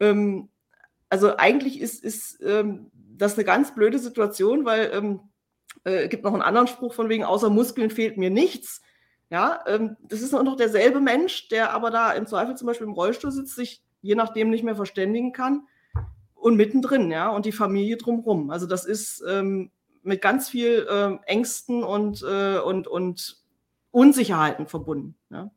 B: Ähm, also eigentlich ist, ist ähm, das eine ganz blöde Situation, weil ähm, äh, gibt noch einen anderen Spruch von wegen, außer Muskeln fehlt mir nichts. Ja, ähm, das ist noch derselbe Mensch, der aber da im Zweifel zum Beispiel im Rollstuhl sitzt, sich je nachdem nicht mehr verständigen kann und mittendrin, ja, und die Familie drumherum. Also das ist ähm, mit ganz viel äh, Ängsten und, äh, und, und Unsicherheiten verbunden. Ja.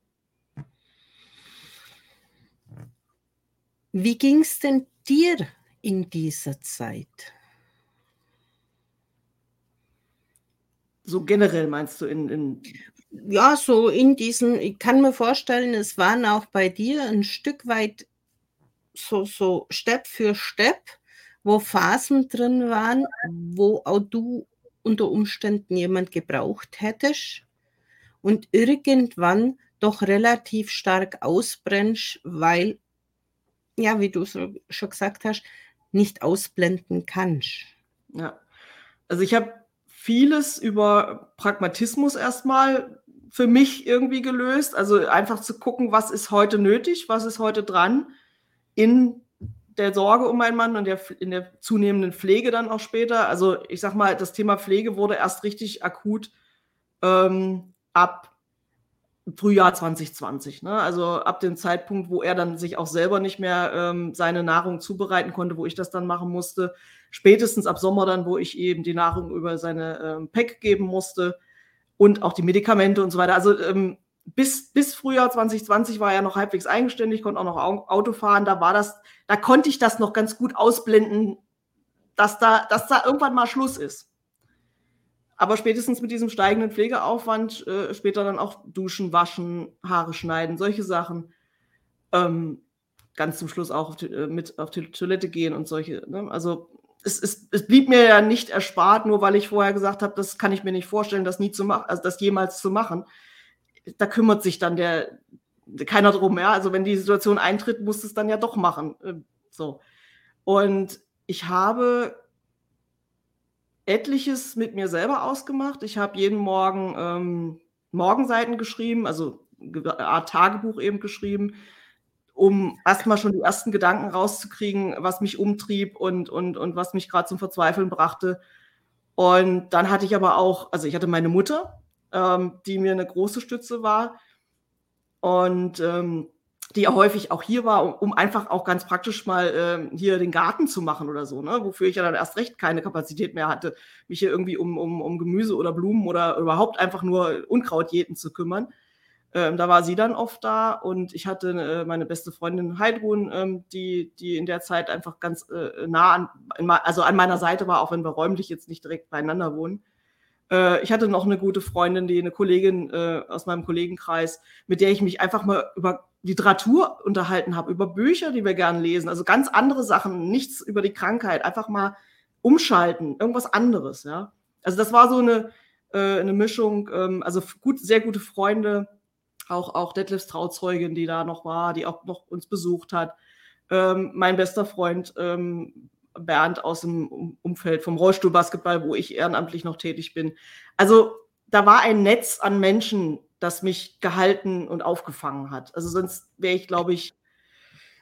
A: Wie ging es denn dir in dieser Zeit?
B: So generell meinst du in, in
A: ja, so in diesen, ich kann mir vorstellen, es waren auch bei dir ein Stück weit so, so Step für Step, wo Phasen drin waren, wo auch du unter Umständen jemand gebraucht hättest und irgendwann doch relativ stark ausbrennst, weil, ja, wie du so schon gesagt hast, nicht ausblenden kannst.
B: Ja, also ich habe vieles über Pragmatismus erstmal für mich irgendwie gelöst. Also einfach zu gucken, was ist heute nötig, was ist heute dran in der Sorge um meinen Mann und der, in der zunehmenden Pflege dann auch später. Also ich sag mal, das Thema Pflege wurde erst richtig akut ähm, ab Frühjahr 2020. Ne? Also ab dem Zeitpunkt, wo er dann sich auch selber nicht mehr ähm, seine Nahrung zubereiten konnte, wo ich das dann machen musste. Spätestens ab Sommer dann, wo ich eben die Nahrung über seine ähm, PEC geben musste und auch die Medikamente und so weiter. Also ähm, bis, bis Frühjahr 2020 war er noch halbwegs eigenständig, konnte auch noch Auto fahren. Da war das, da konnte ich das noch ganz gut ausblenden, dass da, dass da irgendwann mal Schluss ist. Aber spätestens mit diesem steigenden Pflegeaufwand, äh, später dann auch duschen, waschen, Haare schneiden, solche Sachen. Ähm, ganz zum Schluss auch auf die, äh, mit auf die Toilette gehen und solche. Ne? Also es, es, es, blieb mir ja nicht erspart, nur weil ich vorher gesagt habe, das kann ich mir nicht vorstellen, das nie zu machen, also das jemals zu machen. Da kümmert sich dann der keiner drum, ja. Also wenn die Situation eintritt, muss es dann ja doch machen. Äh, so. Und ich habe etliches mit mir selber ausgemacht. Ich habe jeden Morgen ähm, Morgenseiten geschrieben, also eine Art Tagebuch eben geschrieben, um erstmal schon die ersten Gedanken rauszukriegen, was mich umtrieb und, und, und was mich gerade zum Verzweifeln brachte. Und dann hatte ich aber auch, also ich hatte meine Mutter, ähm, die mir eine große Stütze war und ähm, die ja häufig auch hier war, um, um einfach auch ganz praktisch mal ähm, hier den Garten zu machen oder so, ne? wofür ich ja dann erst recht keine Kapazität mehr hatte, mich hier irgendwie um, um, um Gemüse oder Blumen oder überhaupt einfach nur Unkraut jäten zu kümmern. Ähm, da war sie dann oft da und ich hatte äh, meine beste Freundin Heidrun, ähm, die, die in der Zeit einfach ganz äh, nah an, also an meiner Seite war, auch wenn wir räumlich jetzt nicht direkt beieinander wohnen. Äh, ich hatte noch eine gute Freundin, die eine Kollegin äh, aus meinem Kollegenkreis, mit der ich mich einfach mal über Literatur unterhalten habe, über Bücher, die wir gerne lesen, also ganz andere Sachen, nichts über die Krankheit, einfach mal umschalten, irgendwas anderes, ja. Also das war so eine, äh, eine Mischung, ähm, also gut, sehr gute Freunde, auch, auch Detlefs Trauzeugin, die da noch war, die auch noch uns besucht hat. Ähm, mein bester Freund ähm, Bernd aus dem Umfeld vom Rollstuhlbasketball, wo ich ehrenamtlich noch tätig bin. Also da war ein Netz an Menschen, das mich gehalten und aufgefangen hat. Also sonst wäre ich, glaube ich,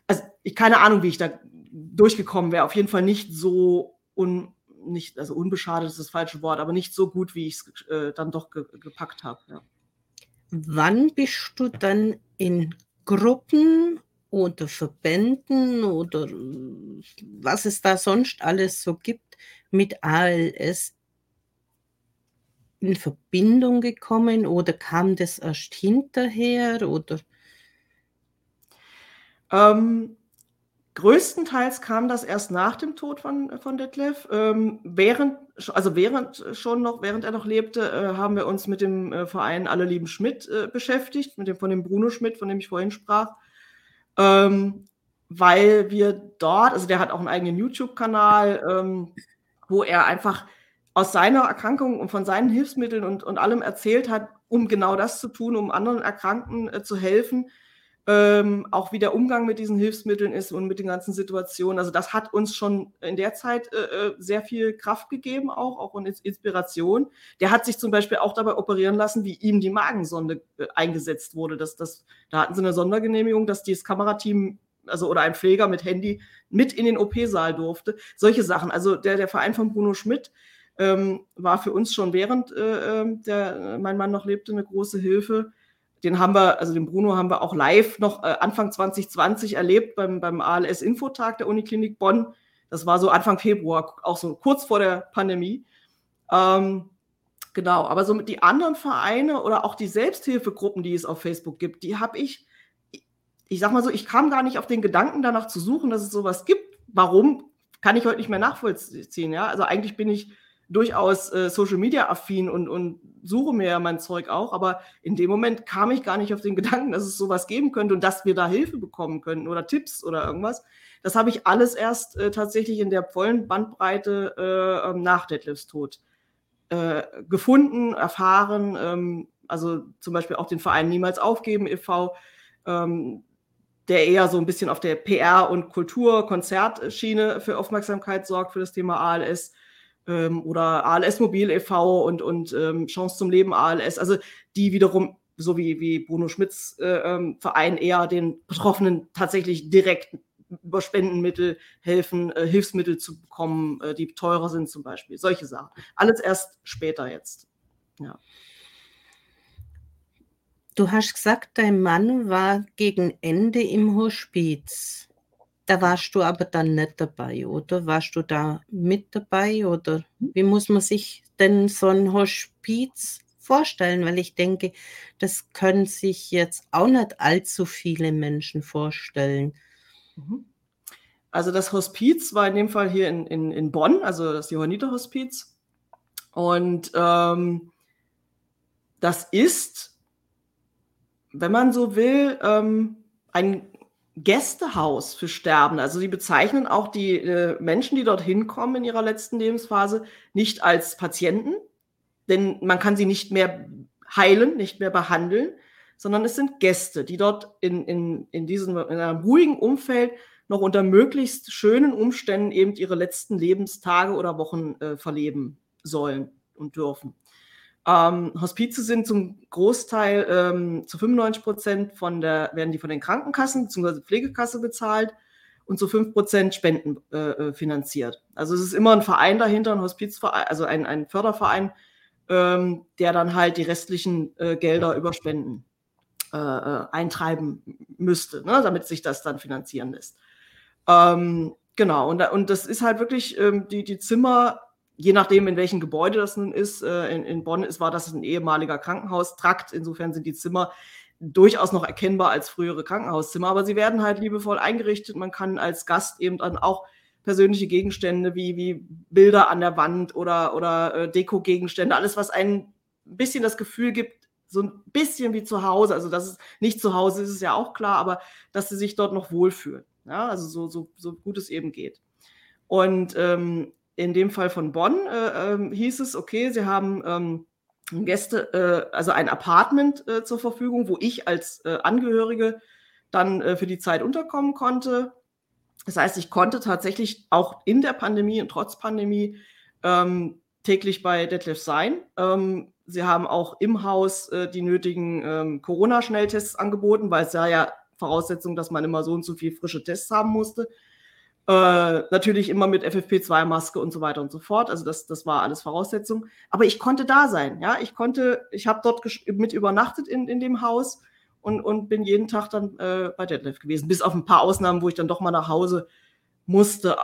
B: also ich keine Ahnung, wie ich da durchgekommen wäre. Auf jeden Fall nicht so un, nicht, also unbeschadet ist das falsche Wort, aber nicht so gut, wie ich es äh, dann doch ge gepackt habe. Ja.
A: Wann bist du dann in Gruppen oder Verbänden oder was es da sonst alles so gibt mit ALS in Verbindung gekommen oder kam das erst hinterher oder?
B: Ähm, größtenteils kam das erst nach dem Tod von, von Detlef. Ähm, während, also während schon noch, während er noch lebte, äh, haben wir uns mit dem äh, Verein Alle lieben Schmidt äh, beschäftigt, mit dem von dem Bruno Schmidt, von dem ich vorhin sprach. Ähm, weil wir dort, also der hat auch einen eigenen YouTube-Kanal, ähm, wo er einfach aus seiner Erkrankung und von seinen Hilfsmitteln und, und allem erzählt hat, um genau das zu tun, um anderen Erkrankten äh, zu helfen. Ähm, auch wie der Umgang mit diesen Hilfsmitteln ist und mit den ganzen Situationen. Also das hat uns schon in der Zeit äh, äh sehr viel Kraft gegeben, auch, auch und Inspiration. Der hat sich zum Beispiel auch dabei operieren lassen, wie ihm die Magensonde äh, eingesetzt wurde. Das, das, da hatten sie eine Sondergenehmigung, dass dieses Kamerateam also oder ein Pfleger mit Handy mit in den OP-Saal durfte. Solche Sachen. Also der, der Verein von Bruno Schmidt ähm, war für uns schon während äh, ähm, der, mein Mann noch lebte eine große Hilfe. Den haben wir, also den Bruno haben wir auch live noch äh, Anfang 2020 erlebt beim, beim ALS-Infotag der Uniklinik Bonn. Das war so Anfang Februar, auch so kurz vor der Pandemie. Ähm, genau, aber so die anderen Vereine oder auch die Selbsthilfegruppen, die es auf Facebook gibt, die habe ich, ich sag mal so, ich kam gar nicht auf den Gedanken danach zu suchen, dass es sowas gibt. Warum? Kann ich heute nicht mehr nachvollziehen. Ja, also eigentlich bin ich durchaus äh, Social Media affin und, und suche mir ja mein Zeug auch, aber in dem Moment kam ich gar nicht auf den Gedanken, dass es sowas geben könnte und dass wir da Hilfe bekommen könnten oder Tipps oder irgendwas. Das habe ich alles erst äh, tatsächlich in der vollen Bandbreite äh, nach Detlefs Tod äh, gefunden, erfahren. Ähm, also zum Beispiel auch den Verein Niemals Aufgeben e.V., ähm, der eher so ein bisschen auf der PR- und Kultur-Konzertschiene für Aufmerksamkeit sorgt für das Thema ALS ähm, oder ALS Mobil e.V. und, und ähm, Chance zum Leben ALS, also die wiederum, so wie, wie Bruno Schmidts äh, ähm, Verein, eher den Betroffenen tatsächlich direkt über Spendenmittel helfen, äh, Hilfsmittel zu bekommen, äh, die teurer sind zum Beispiel. Solche Sachen. Alles erst später jetzt. Ja.
A: Du hast gesagt, dein Mann war gegen Ende im Hospiz. Da warst du aber dann nicht dabei, oder? Warst du da mit dabei oder hm. wie muss man sich denn so ein Hospiz vorstellen? Weil ich denke, das können sich jetzt auch nicht allzu viele Menschen vorstellen.
B: Mhm. Also das Hospiz war in dem Fall hier in, in, in Bonn, also das Johanniter Hospiz. Und ähm, das ist, wenn man so will, ähm, ein Gästehaus für Sterbende. Also sie bezeichnen auch die äh, Menschen, die dorthin kommen in ihrer letzten Lebensphase, nicht als Patienten, denn man kann sie nicht mehr heilen, nicht mehr behandeln, sondern es sind Gäste, die dort in, in, in diesem in einem ruhigen Umfeld noch unter möglichst schönen Umständen eben ihre letzten Lebenstage oder Wochen äh, verleben sollen und dürfen. Ähm, Hospize sind zum Großteil ähm, zu 95 Prozent von der, werden die von den Krankenkassen bzw. Pflegekasse bezahlt und zu 5 Prozent Spenden äh, äh, finanziert. Also es ist immer ein Verein dahinter, ein Hospizverein, also ein, ein Förderverein, ähm, der dann halt die restlichen äh, Gelder über Spenden äh, äh eintreiben müsste, ne, damit sich das dann finanzieren lässt. Ähm, genau, und, und das ist halt wirklich, ähm, die, die Zimmer je nachdem, in welchem Gebäude das nun ist, äh, in, in, Bonn ist, war das ein ehemaliger Krankenhaustrakt. Insofern sind die Zimmer durchaus noch erkennbar als frühere Krankenhauszimmer, aber sie werden halt liebevoll eingerichtet. Man kann als Gast eben dann auch persönliche Gegenstände wie, wie Bilder an der Wand oder, oder äh, Deko-Gegenstände, alles, was ein bisschen das Gefühl gibt, so ein bisschen wie zu Hause. Also, dass es nicht zu Hause ist, ist ja auch klar, aber dass sie sich dort noch wohlfühlen. Ja, also so, so, so gut es eben geht. Und ähm, in dem Fall von Bonn äh, äh, hieß es, okay, sie haben ähm, Gäste, äh, also ein Apartment äh, zur Verfügung, wo ich als äh, Angehörige dann äh, für die Zeit unterkommen konnte. Das heißt, ich konnte tatsächlich auch in der Pandemie und trotz Pandemie ähm, täglich bei Detlef sein. Ähm, sie haben auch im Haus die nötigen ähm, Corona-Schnelltests angeboten, weil es ja ja Voraussetzung, dass man immer so und so viel frische Tests haben musste. Äh, natürlich immer mit FFP2-Maske und so weiter und so fort. Also das, das war alles Voraussetzung. Aber ich konnte da sein. Ja, ich konnte, ich habe dort mit übernachtet in, in dem Haus und, und bin jeden Tag dann äh, bei Deadlift gewesen. Bis auf ein paar Ausnahmen, wo ich dann doch mal nach Hause musste.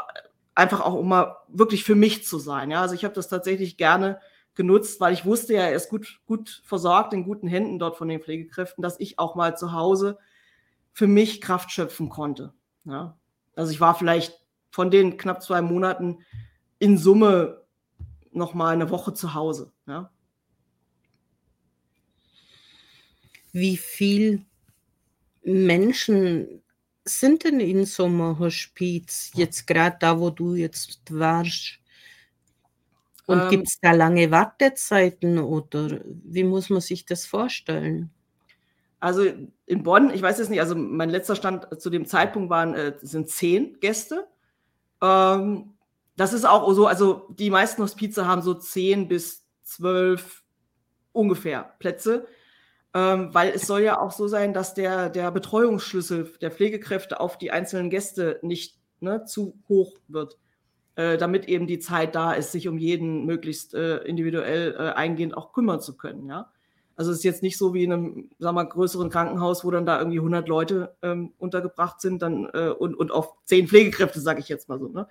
B: Einfach auch, um mal wirklich für mich zu sein. Ja, also ich habe das tatsächlich gerne genutzt, weil ich wusste ja, er ist gut, gut versorgt, in guten Händen dort von den Pflegekräften, dass ich auch mal zu Hause für mich Kraft schöpfen konnte. Ja, also ich war vielleicht von den knapp zwei Monaten in Summe noch mal eine Woche zu Hause. Ja.
A: Wie viel Menschen sind denn in Sommerhospiz, jetzt gerade da, wo du jetzt warst? Und ähm, gibt es da lange Wartezeiten oder wie muss man sich das vorstellen?
B: Also in Bonn, ich weiß es nicht, also mein letzter Stand zu dem Zeitpunkt waren, äh, sind zehn Gäste. Ähm, das ist auch so, also die meisten Hospize haben so zehn bis zwölf ungefähr Plätze, ähm, weil es soll ja auch so sein, dass der, der Betreuungsschlüssel der Pflegekräfte auf die einzelnen Gäste nicht ne, zu hoch wird, äh, damit eben die Zeit da ist, sich um jeden möglichst äh, individuell äh, eingehend auch kümmern zu können. Ja? Also es ist jetzt nicht so wie in einem, sagen wir, größeren Krankenhaus, wo dann da irgendwie 100 Leute ähm, untergebracht sind dann, äh, und, und auch zehn Pflegekräfte, sage ich jetzt mal so. Ne?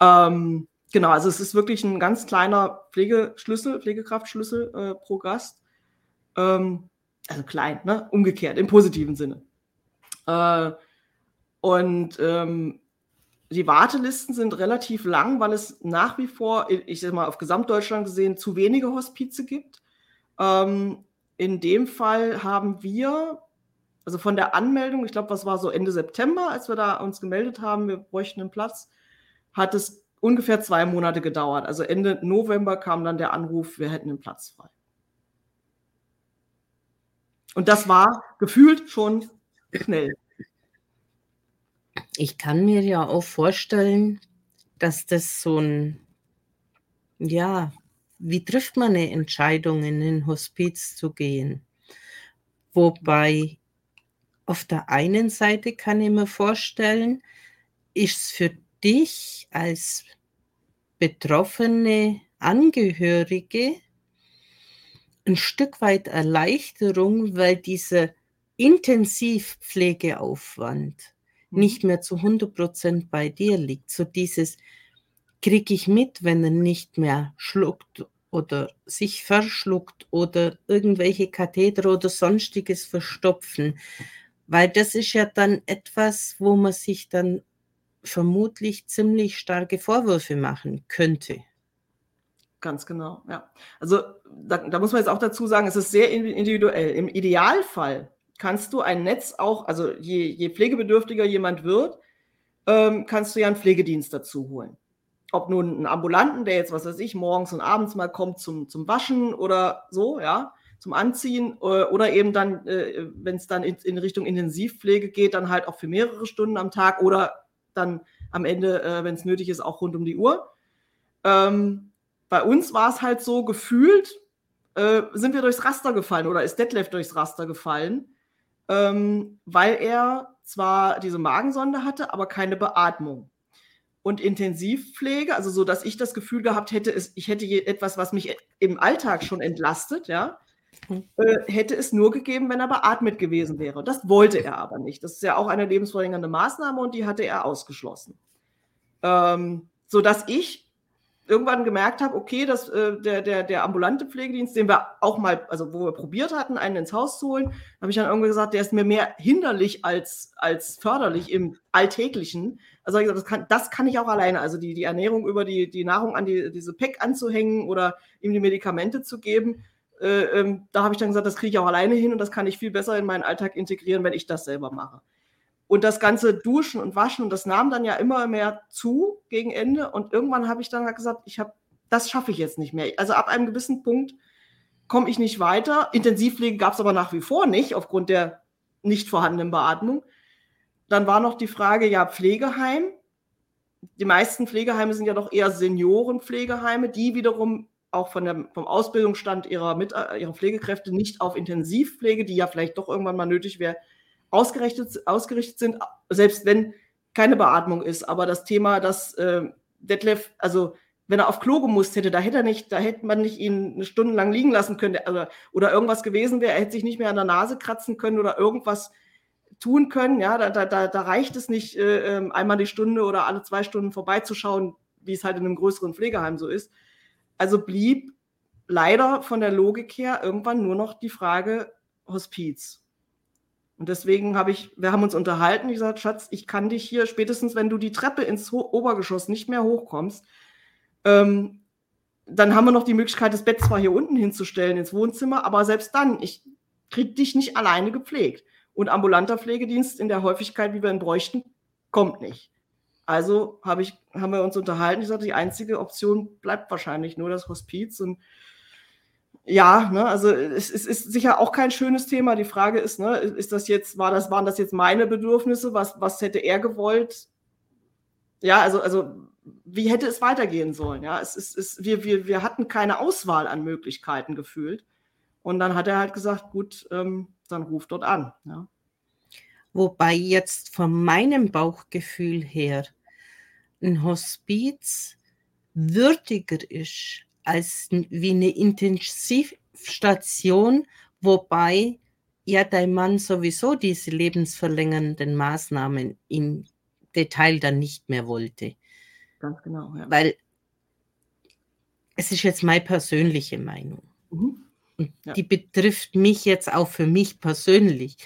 B: Ähm, genau, also es ist wirklich ein ganz kleiner Pflegeschlüssel, Pflegekraftschlüssel äh, pro Gast. Ähm, also klein, ne? umgekehrt, im positiven Sinne. Äh, und ähm, die Wartelisten sind relativ lang, weil es nach wie vor, ich sage mal auf Gesamtdeutschland gesehen, zu wenige Hospize gibt. Ähm, in dem Fall haben wir, also von der Anmeldung, ich glaube, was war so Ende September, als wir da uns gemeldet haben, wir bräuchten einen Platz, hat es ungefähr zwei Monate gedauert. Also Ende November kam dann der Anruf, wir hätten einen Platz frei. Und das war gefühlt schon schnell.
A: Ich kann mir ja auch vorstellen, dass das so ein, ja, wie trifft man eine Entscheidung, in den Hospiz zu gehen? Wobei auf der einen Seite kann ich mir vorstellen, ist es für dich als betroffene Angehörige ein Stück weit Erleichterung, weil dieser Intensivpflegeaufwand mhm. nicht mehr zu 100 Prozent bei dir liegt. So dieses kriege ich mit, wenn er nicht mehr schluckt oder sich verschluckt oder irgendwelche Katheter oder sonstiges verstopfen. Weil das ist ja dann etwas, wo man sich dann vermutlich ziemlich starke Vorwürfe machen könnte.
B: Ganz genau, ja. Also da, da, muss man jetzt auch dazu sagen, es ist sehr individuell. Im Idealfall kannst du ein Netz auch, also je, je pflegebedürftiger jemand wird, ähm, kannst du ja einen Pflegedienst dazu holen. Ob nun einen Ambulanten, der jetzt, was weiß ich, morgens und abends mal kommt zum, zum Waschen oder so, ja, zum Anziehen, äh, oder eben dann, äh, wenn es dann in, Richtung Intensivpflege geht, dann halt auch für mehrere Stunden am Tag oder dann am Ende, äh, wenn es nötig ist, auch rund um die Uhr. Ähm, bei uns war es halt so gefühlt, sind wir durchs Raster gefallen oder ist Detlef durchs Raster gefallen, ähm, weil er zwar diese Magensonde hatte, aber keine Beatmung. Und Intensivpflege, also so, dass ich das Gefühl gehabt hätte, ich hätte etwas, was mich im Alltag schon entlastet, ja, äh, hätte es nur gegeben, wenn er beatmet gewesen wäre. Das wollte er aber nicht. Das ist ja auch eine lebensverlängernde Maßnahme und die hatte er ausgeschlossen. Ähm, so dass ich irgendwann gemerkt habe, okay, dass äh, der, der, der ambulante Pflegedienst, den wir auch mal, also wo wir probiert hatten, einen ins Haus zu holen, habe ich dann irgendwie gesagt, der ist mir mehr hinderlich als, als förderlich im Alltäglichen. Also ich gesagt, das kann, das kann ich auch alleine. Also die, die Ernährung über die, die Nahrung an die, diese Pack anzuhängen oder ihm die Medikamente zu geben, äh, ähm, da habe ich dann gesagt, das kriege ich auch alleine hin und das kann ich viel besser in meinen Alltag integrieren, wenn ich das selber mache. Und das ganze Duschen und Waschen, das nahm dann ja immer mehr zu gegen Ende. Und irgendwann habe ich dann halt gesagt, ich habe, das schaffe ich jetzt nicht mehr. Also ab einem gewissen Punkt komme ich nicht weiter. Intensivpflege gab es aber nach wie vor nicht, aufgrund der nicht vorhandenen Beatmung. Dann war noch die Frage, ja, Pflegeheim. Die meisten Pflegeheime sind ja doch eher Seniorenpflegeheime, die wiederum auch von der, vom Ausbildungsstand ihrer, Mit ihrer Pflegekräfte nicht auf Intensivpflege, die ja vielleicht doch irgendwann mal nötig wäre, ausgerichtet, ausgerichtet sind, selbst wenn keine Beatmung ist. Aber das Thema, dass äh, Detlef, also wenn er auf Klo gemusst hätte, da hätte er nicht, da hätte man nicht ihn eine Stunde lang liegen lassen können oder, oder irgendwas gewesen wäre, er hätte sich nicht mehr an der Nase kratzen können oder irgendwas tun können. Ja, da, da, da reicht es nicht, äh, ähm, einmal die Stunde oder alle zwei Stunden vorbeizuschauen, wie es halt in einem größeren Pflegeheim so ist. Also blieb leider von der Logik her irgendwann nur noch die Frage Hospiz. Und deswegen habe ich, wir haben uns unterhalten, ich gesagt, Schatz, ich kann dich hier spätestens, wenn du die Treppe ins Ho Obergeschoss nicht mehr hochkommst, ähm, dann haben wir noch die Möglichkeit, das Bett zwar hier unten hinzustellen ins Wohnzimmer, aber selbst dann, ich kriege dich nicht alleine gepflegt. und ambulanter Pflegedienst in der Häufigkeit, wie wir ihn bräuchten, kommt nicht. Also hab ich, haben wir uns unterhalten. Ich sagte, die einzige Option bleibt wahrscheinlich nur das Hospiz. Und ja, ne, also es, es, ist sicher auch kein schönes Thema. Die Frage ist, ne, ist das jetzt, war das, waren das jetzt meine Bedürfnisse? Was, was hätte er gewollt? Ja, also, also wie hätte es weitergehen sollen? Ja, es ist, es, wir, wir, wir hatten keine Auswahl an Möglichkeiten gefühlt. Und dann hat er halt gesagt, gut, ähm, dann ruf dort an. Ja.
A: Wobei jetzt von meinem Bauchgefühl her ein Hospiz würdiger ist als wie eine Intensivstation, wobei ja dein Mann sowieso diese lebensverlängernden Maßnahmen im Detail dann nicht mehr wollte.
B: Ganz genau, ja.
A: Weil es ist jetzt meine persönliche Meinung. Mhm. Ja. die betrifft mich jetzt auch für mich persönlich.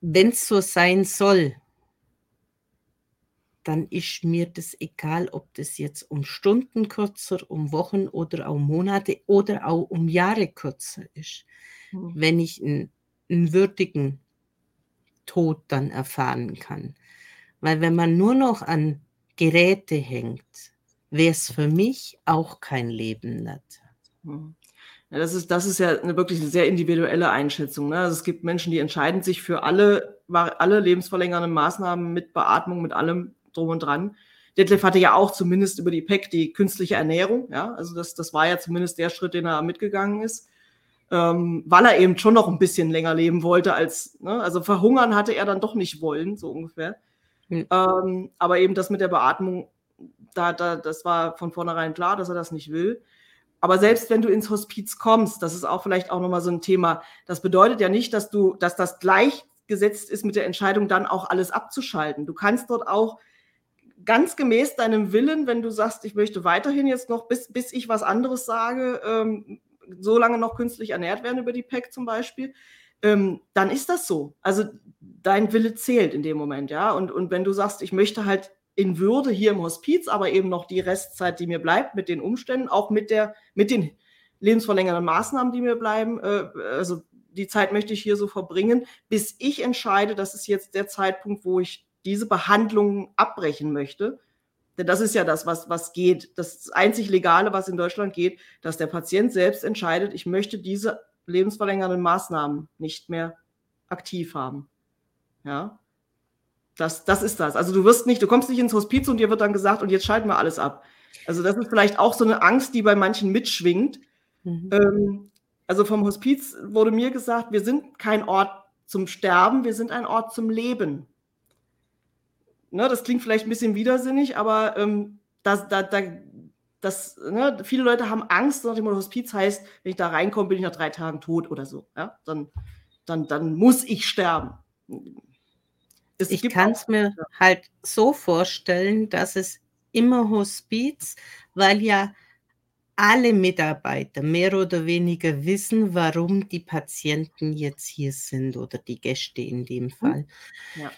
A: Wenn es so sein soll, dann ist mir das egal, ob das jetzt um Stunden kürzer, um Wochen oder um Monate oder auch um Jahre kürzer ist. Mhm. Wenn ich einen, einen würdigen Tod dann erfahren kann. Weil wenn man nur noch an Geräte hängt, wäre es für mich auch kein Leben nicht.
B: Mhm. Ja, das ist, das ist ja eine wirklich eine sehr individuelle Einschätzung. Ne? Also es gibt Menschen, die entscheiden sich für alle, alle lebensverlängernden Maßnahmen mit Beatmung, mit allem drum und dran. Detlef hatte ja auch zumindest über die PEC die künstliche Ernährung. Ja, also das, das war ja zumindest der Schritt, den er mitgegangen ist. Ähm, weil er eben schon noch ein bisschen länger leben wollte als, ne? also verhungern hatte er dann doch nicht wollen, so ungefähr. Mhm. Ähm, aber eben das mit der Beatmung, da, da, das war von vornherein klar, dass er das nicht will. Aber selbst wenn du ins Hospiz kommst, das ist auch vielleicht auch nochmal so ein Thema, das bedeutet ja nicht, dass du, dass das gleichgesetzt ist mit der Entscheidung, dann auch alles abzuschalten. Du kannst dort auch ganz gemäß deinem Willen, wenn du sagst, ich möchte weiterhin jetzt noch, bis, bis ich was anderes sage, ähm, so lange noch künstlich ernährt werden über die PEC zum Beispiel, ähm, dann ist das so. Also dein Wille zählt in dem Moment, ja. Und, und wenn du sagst, ich möchte halt in Würde hier im Hospiz, aber eben noch die Restzeit, die mir bleibt, mit den Umständen, auch mit der, mit den lebensverlängernden Maßnahmen, die mir bleiben, äh, also die Zeit möchte ich hier so verbringen, bis ich entscheide, das ist jetzt der Zeitpunkt, wo ich diese Behandlung abbrechen möchte. Denn das ist ja das, was, was geht. Das einzig Legale, was in Deutschland geht, dass der Patient selbst entscheidet, ich möchte diese lebensverlängernden Maßnahmen nicht mehr aktiv haben. Ja. Das, das ist das. Also du wirst nicht, du kommst nicht ins Hospiz und dir wird dann gesagt, und jetzt schalten wir alles ab. Also das ist vielleicht auch so eine Angst, die bei manchen mitschwingt. Mhm. Ähm, also vom Hospiz wurde mir gesagt, wir sind kein Ort zum Sterben, wir sind ein Ort zum Leben. Ne, das klingt vielleicht ein bisschen widersinnig, aber ähm, das, da, da, das, ne, viele Leute haben Angst, nach dem Hospiz heißt, wenn ich da reinkomme, bin ich nach drei Tagen tot oder so. Ja? Dann, dann, dann muss ich sterben.
A: Es ich kann es mir ja. halt so vorstellen, dass es immer Hospiz, weil ja alle Mitarbeiter mehr oder weniger wissen, warum die Patienten jetzt hier sind oder die Gäste in dem mhm. Fall, ja.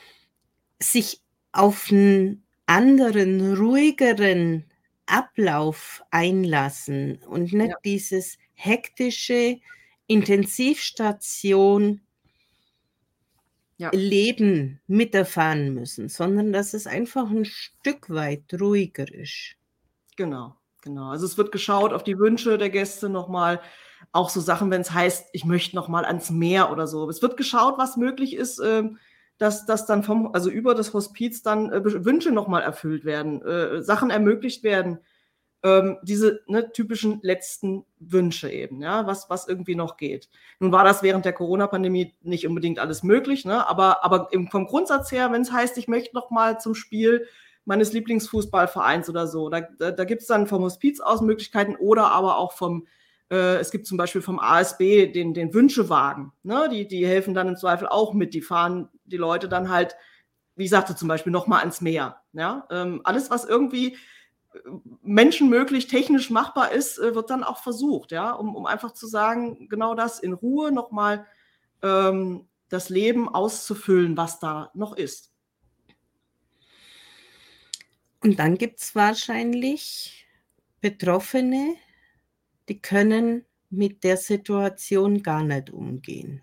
A: sich auf einen anderen, ruhigeren Ablauf einlassen und nicht ja. dieses hektische Intensivstation ja. Leben miterfahren müssen, sondern dass es einfach ein Stück weit ruhiger ist.
B: Genau, genau. Also es wird geschaut auf die Wünsche der Gäste nochmal. Auch so Sachen, wenn es heißt, ich möchte nochmal ans Meer oder so. Es wird geschaut, was möglich ist, äh, dass, dass dann vom, also über das Hospiz dann äh, Wünsche nochmal erfüllt werden, äh, Sachen ermöglicht werden, ähm, diese ne, typischen letzten Wünsche eben, ja, was, was irgendwie noch geht. Nun war das während der Corona-Pandemie nicht unbedingt alles möglich, ne, aber, aber vom Grundsatz her, wenn es heißt, ich möchte noch mal zum Spiel meines Lieblingsfußballvereins oder so, da, da, da gibt es dann vom Hospiz aus Möglichkeiten oder aber auch vom, äh, es gibt zum Beispiel vom ASB den, den Wünschewagen, ne, die, die helfen dann im Zweifel auch mit, die fahren die Leute dann halt, wie ich sagte, zum Beispiel noch mal ans Meer, ja, ähm, alles, was irgendwie menschenmöglich, technisch machbar ist, äh, wird dann auch versucht, ja, um, um einfach zu sagen, genau das in Ruhe nochmal ähm, das Leben auszufüllen, was da noch ist.
A: Und dann gibt es wahrscheinlich Betroffene, die können mit der Situation gar nicht umgehen.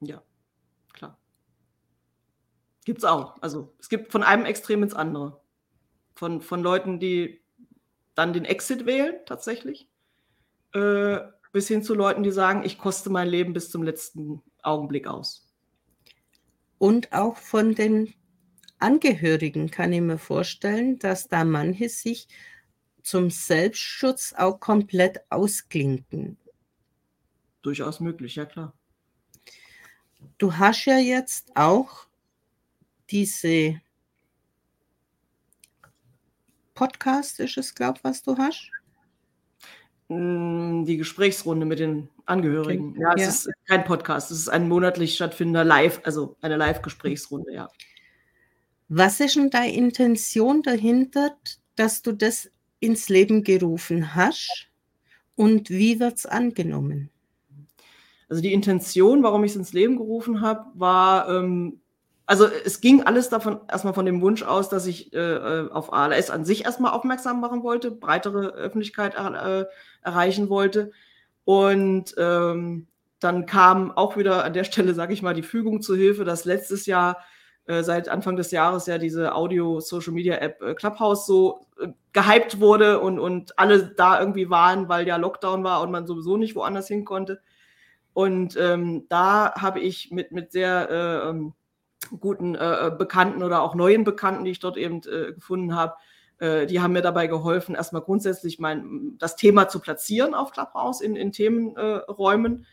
B: Ja. Gibt es auch. Also es gibt von einem Extrem ins andere. Von, von Leuten, die dann den Exit wählen, tatsächlich, äh, bis hin zu Leuten, die sagen, ich koste mein Leben bis zum letzten Augenblick aus.
A: Und auch von den Angehörigen kann ich mir vorstellen, dass da manche sich zum Selbstschutz auch komplett ausklinken.
B: Durchaus möglich, ja klar.
A: Du hast ja jetzt auch diese Podcast, ist es, glaube ich, was du hast?
B: Hm, die Gesprächsrunde mit den Angehörigen. Okay. Ja, es ja. ist kein Podcast, es ist ein monatlich stattfindender Live, also eine Live-Gesprächsrunde, ja.
A: Was ist denn deine Intention dahinter, dass du das ins Leben gerufen hast und wie wird es angenommen?
B: Also die Intention, warum ich es ins Leben gerufen habe, war, ähm, also es ging alles davon erstmal von dem Wunsch aus, dass ich äh, äh auf ALS an sich erstmal aufmerksam machen wollte, breitere Öffentlichkeit äh, erreichen wollte. Und ähm, dann kam auch wieder an der Stelle, sage ich mal, die Fügung zu Hilfe, dass letztes Jahr äh, seit Anfang des Jahres ja diese Audio-Social-Media-App äh, Clubhouse so äh, gehypt wurde und, und alle da irgendwie waren, weil ja Lockdown war und man sowieso nicht woanders hin konnte. Und ähm, da habe ich mit, mit sehr äh, ähm, guten äh, Bekannten oder auch neuen Bekannten, die ich dort eben gefunden habe, die haben mir dabei geholfen, erstmal grundsätzlich mein, das Thema zu platzieren auf Clubhouse in, in Themenräumen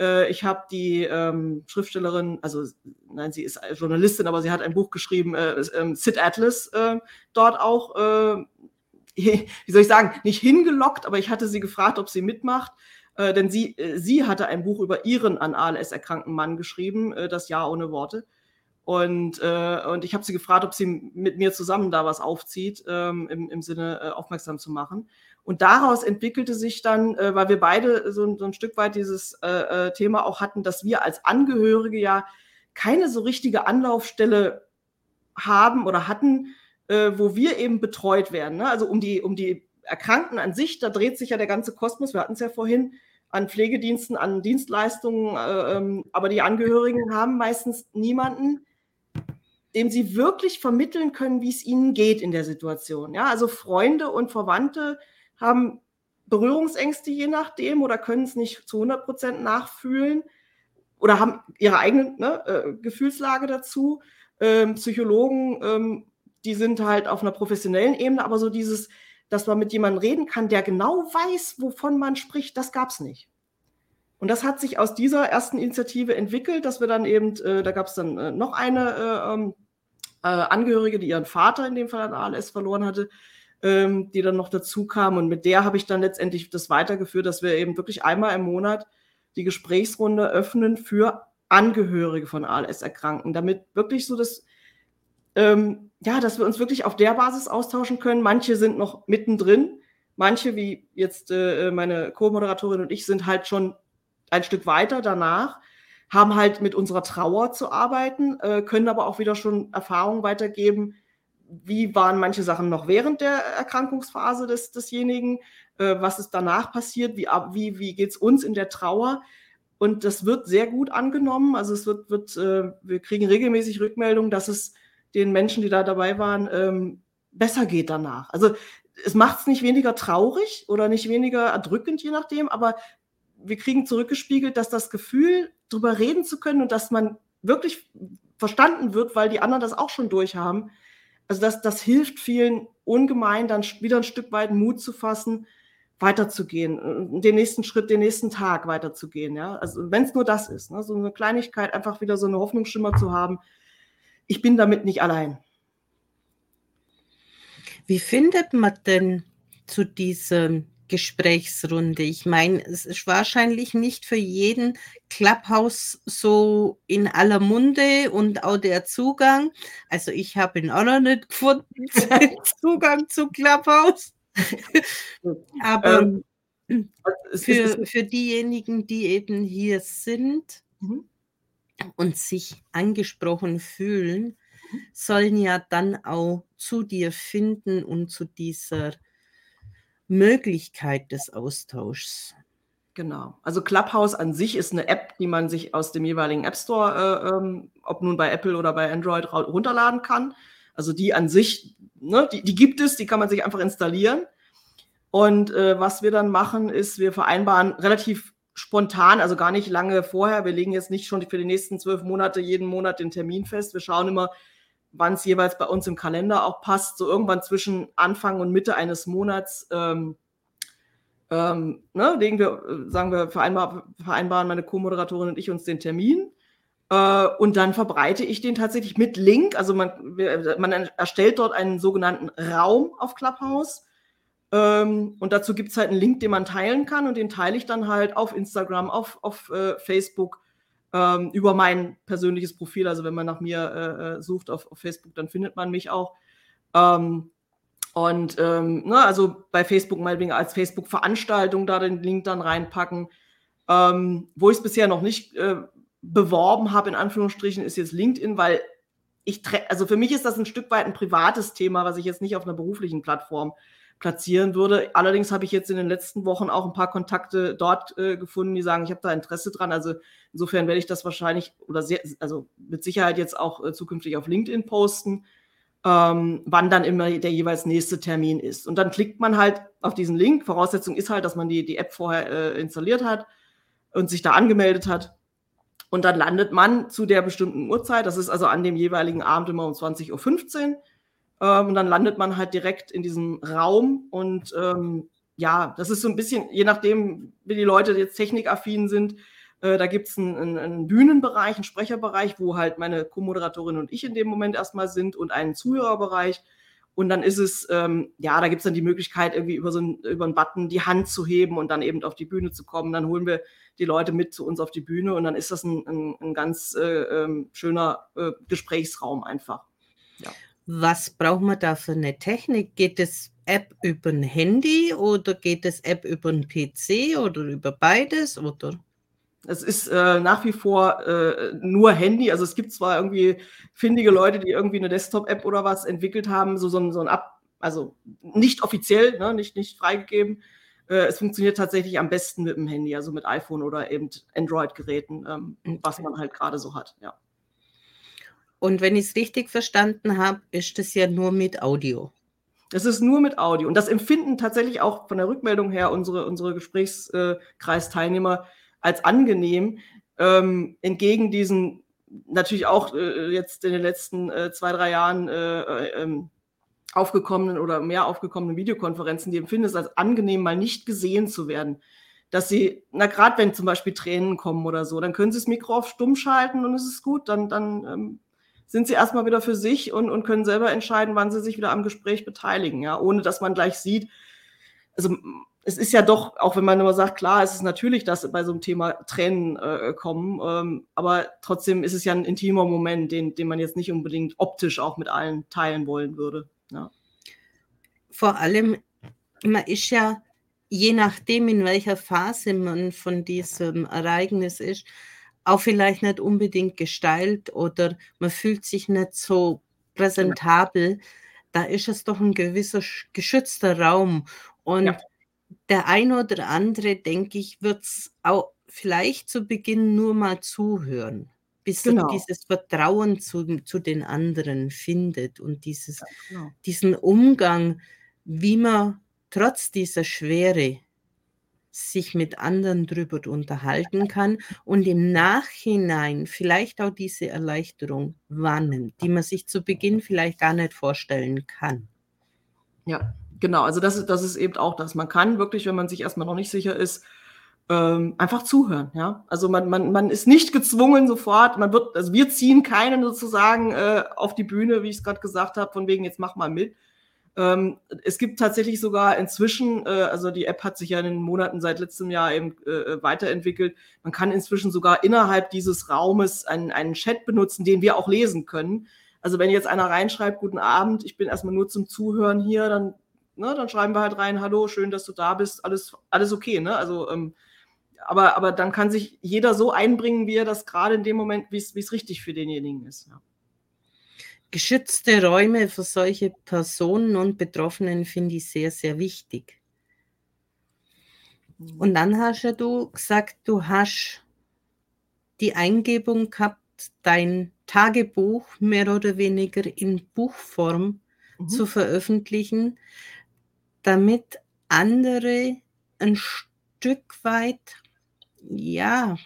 B: äh, ich habe die ähm, Schriftstellerin, also nein, sie ist Journalistin, aber sie hat ein Buch geschrieben, äh, äh, Sid Atlas, äh, dort auch, äh, <laughs> wie soll ich sagen, nicht hingelockt, aber ich hatte sie gefragt, ob sie mitmacht. Äh, denn sie, sie hatte ein Buch über ihren an ALS erkrankten Mann geschrieben, das Jahr ohne Worte. Und, äh, und ich habe sie gefragt, ob sie mit mir zusammen da was aufzieht, ähm, im, im Sinne äh, aufmerksam zu machen. Und daraus entwickelte sich dann, äh, weil wir beide so, so ein Stück weit dieses äh, äh, Thema auch hatten, dass wir als Angehörige ja keine so richtige Anlaufstelle haben oder hatten, äh, wo wir eben betreut werden. Ne? Also um die, um die Erkrankten an sich, da dreht sich ja der ganze Kosmos, wir hatten es ja vorhin, an Pflegediensten, an Dienstleistungen, äh, ähm, aber die Angehörigen haben meistens niemanden, dem sie wirklich vermitteln können, wie es ihnen geht in der Situation. Ja, also Freunde und Verwandte haben Berührungsängste je nachdem oder können es nicht zu 100 Prozent nachfühlen oder haben ihre eigene ne, äh, Gefühlslage dazu. Ähm, Psychologen, ähm, die sind halt auf einer professionellen Ebene, aber so dieses, dass man mit jemandem reden kann, der genau weiß, wovon man spricht, das gab es nicht. Und das hat sich aus dieser ersten Initiative entwickelt, dass wir dann eben, äh, da gab es dann äh, noch eine äh, Angehörige, die ihren Vater in dem Fall an ALS verloren hatte, ähm, die dann noch dazu kam. Und mit der habe ich dann letztendlich das weitergeführt, dass wir eben wirklich einmal im Monat die Gesprächsrunde öffnen für Angehörige von ALS-Erkrankten, damit wirklich so das, ähm, ja, dass wir uns wirklich auf der Basis austauschen können. Manche sind noch mittendrin, manche, wie jetzt äh, meine Co-Moderatorin und ich, sind halt schon ein Stück weiter danach, haben halt mit unserer Trauer zu arbeiten, äh, können aber auch wieder schon Erfahrungen weitergeben, wie waren manche Sachen noch während der Erkrankungsphase des, desjenigen, äh, was ist danach passiert, wie, wie, wie geht es uns in der Trauer. Und das wird sehr gut angenommen. Also es wird, wird äh, wir kriegen regelmäßig Rückmeldungen, dass es den Menschen, die da dabei waren, ähm, besser geht danach. Also es macht es nicht weniger traurig oder nicht weniger erdrückend, je nachdem, aber wir kriegen zurückgespiegelt, dass das Gefühl, darüber reden zu können und dass man wirklich verstanden wird, weil die anderen das auch schon durchhaben, also das, das hilft vielen ungemein, dann wieder ein Stück weit Mut zu fassen, weiterzugehen, äh, den nächsten Schritt, den nächsten Tag weiterzugehen. Ja? Also wenn es nur das ist, ne? so eine Kleinigkeit, einfach wieder so eine Hoffnungsschimmer zu haben, ich bin damit nicht allein.
A: Wie findet man denn zu diesem Gesprächsrunde. Ich meine, es ist wahrscheinlich nicht für jeden Clubhouse so in aller Munde und auch der Zugang. Also ich habe ihn auch noch nicht gefunden, <laughs> Zugang zu Clubhouse. <laughs> Aber ähm, für, für diejenigen, die eben hier sind mhm. und sich angesprochen fühlen, mhm. sollen ja dann auch zu dir finden und zu dieser Möglichkeit des Austauschs.
B: Genau. Also Clubhouse an sich ist eine App, die man sich aus dem jeweiligen App Store, äh, ähm, ob nun bei Apple oder bei Android, runterladen kann. Also die an sich, ne, die, die gibt es, die kann man sich einfach installieren. Und äh, was wir dann machen, ist, wir vereinbaren relativ spontan, also gar nicht lange vorher. Wir legen jetzt nicht schon für die nächsten zwölf Monate jeden Monat den Termin fest. Wir schauen immer, wann es jeweils bei uns im Kalender auch passt. So irgendwann zwischen Anfang und Mitte eines Monats ähm, ähm, ne, legen wir, äh, sagen wir, vereinbar, vereinbaren meine Co-Moderatorin und ich uns den Termin. Äh, und dann verbreite ich den tatsächlich mit Link. Also man, man erstellt dort einen sogenannten Raum auf Clubhouse. Ähm, und dazu gibt es halt einen Link, den man teilen kann. Und den teile ich dann halt auf Instagram, auf, auf äh, Facebook, ähm, über mein persönliches Profil. Also wenn man nach mir äh, äh sucht auf, auf, Facebook, dann findet man mich auch. Ähm, und ähm, ne, also bei Facebook meinetwegen als Facebook-Veranstaltung da den Link dann reinpacken. Ähm, wo ich es bisher noch nicht äh, beworben habe, in Anführungsstrichen, ist jetzt LinkedIn, weil ich, also für mich ist das ein Stück weit ein privates Thema, was ich jetzt nicht auf einer beruflichen Plattform platzieren würde. Allerdings habe ich jetzt in den letzten Wochen auch ein paar Kontakte dort äh, gefunden, die sagen, ich habe da Interesse dran. Also insofern werde ich das wahrscheinlich oder sehr, also mit Sicherheit jetzt auch äh, zukünftig auf LinkedIn posten ähm, wann dann immer der jeweils nächste Termin ist. Und dann klickt man halt auf diesen Link. Voraussetzung ist halt, dass man die, die App vorher äh, installiert hat und sich da angemeldet hat. Und dann landet man zu der bestimmten Uhrzeit. Das ist also an dem jeweiligen Abend immer um 20.15 Uhr. Ähm, und dann landet man halt direkt in diesem Raum. Und ähm, ja, das ist so ein bisschen, je nachdem, wie die Leute jetzt technikaffin sind, äh, da gibt es einen, einen, einen, Bühnenbereich, einen Sprecherbereich, wo halt meine Co-Moderatorin und ich in dem Moment erstmal sind und einen Zuhörerbereich. Und dann ist es, ähm, ja, da gibt es dann die Möglichkeit, irgendwie über so einen, über einen Button die Hand zu heben und dann eben auf die Bühne zu kommen. Dann holen wir die Leute mit zu uns auf die Bühne und dann ist das ein, ein, ein ganz äh, äh, schöner äh, Gesprächsraum einfach.
A: Ja. Was braucht man da für eine Technik? Geht es App über ein Handy oder geht es App über einen PC oder über beides? Oder?
B: Es ist äh, nach wie vor äh, nur Handy. Also es gibt zwar irgendwie findige Leute, die irgendwie eine Desktop-App oder was entwickelt haben, so, so, ein, so ein Ab, also nicht offiziell, ne, nicht, nicht freigegeben. Äh, es funktioniert tatsächlich am besten mit dem Handy, also mit iPhone oder eben Android-Geräten, ähm, okay. was man halt gerade so hat, ja.
A: Und wenn ich es richtig verstanden habe, ist das ja nur mit Audio.
B: Das ist nur mit Audio. Und das empfinden tatsächlich auch von der Rückmeldung her unsere, unsere Gesprächskreisteilnehmer als angenehm, ähm, entgegen diesen natürlich auch äh, jetzt in den letzten äh, zwei, drei Jahren äh, äh ähm, aufgekommenen oder mehr aufgekommenen Videokonferenzen, die empfinden es als angenehm, mal nicht gesehen zu werden. Dass sie, na gerade wenn zum Beispiel Tränen kommen oder so, dann können sie das Mikro auf stumm schalten und es ist gut, dann, dann ähm, sind sie erstmal wieder für sich und, und können selber entscheiden, wann sie sich wieder am Gespräch beteiligen, ja, ohne dass man gleich sieht, also es ist ja doch, auch wenn man immer sagt, klar, es ist natürlich, dass bei so einem Thema Tränen äh, kommen, ähm, aber trotzdem ist es ja ein intimer Moment, den, den man jetzt nicht unbedingt optisch auch mit allen teilen wollen würde. Ja.
A: Vor allem, man ist ja, je nachdem, in welcher Phase man von diesem Ereignis ist, auch vielleicht nicht unbedingt gesteilt oder man fühlt sich nicht so präsentabel. Da ist es doch ein gewisser geschützter Raum. Und ja der ein oder andere, denke ich, wird es auch vielleicht zu Beginn nur mal zuhören, bis genau. er dieses Vertrauen zu, zu den anderen findet und dieses, ja, genau. diesen Umgang, wie man trotz dieser Schwere sich mit anderen drüber unterhalten kann und im Nachhinein vielleicht auch diese Erleichterung wahrnimmt, die man sich zu Beginn vielleicht gar nicht vorstellen kann.
B: Ja, Genau, also das, das ist eben auch das. Man kann wirklich, wenn man sich erstmal noch nicht sicher ist, ähm, einfach zuhören. Ja? Also man, man, man ist nicht gezwungen sofort, man wird, also wir ziehen keinen sozusagen äh, auf die Bühne, wie ich es gerade gesagt habe, von wegen, jetzt mach mal mit. Ähm, es gibt tatsächlich sogar inzwischen, äh, also die App hat sich ja in den Monaten seit letztem Jahr eben äh, weiterentwickelt. Man kann inzwischen sogar innerhalb dieses Raumes einen, einen Chat benutzen, den wir auch lesen können. Also wenn jetzt einer reinschreibt, guten Abend, ich bin erstmal nur zum Zuhören hier, dann ne, dann schreiben wir halt rein, hallo, schön, dass du da bist, alles, alles okay, ne? Also, ähm, aber, aber dann kann sich jeder so einbringen, wie er das gerade in dem Moment, wie es richtig für denjenigen ist. Ja.
A: Geschützte Räume für solche Personen und Betroffenen finde ich sehr, sehr wichtig. Und dann hast ja du gesagt, du hast die Eingebung gehabt, dein Tagebuch mehr oder weniger in Buchform mhm. zu veröffentlichen, damit andere ein Stück weit, ja,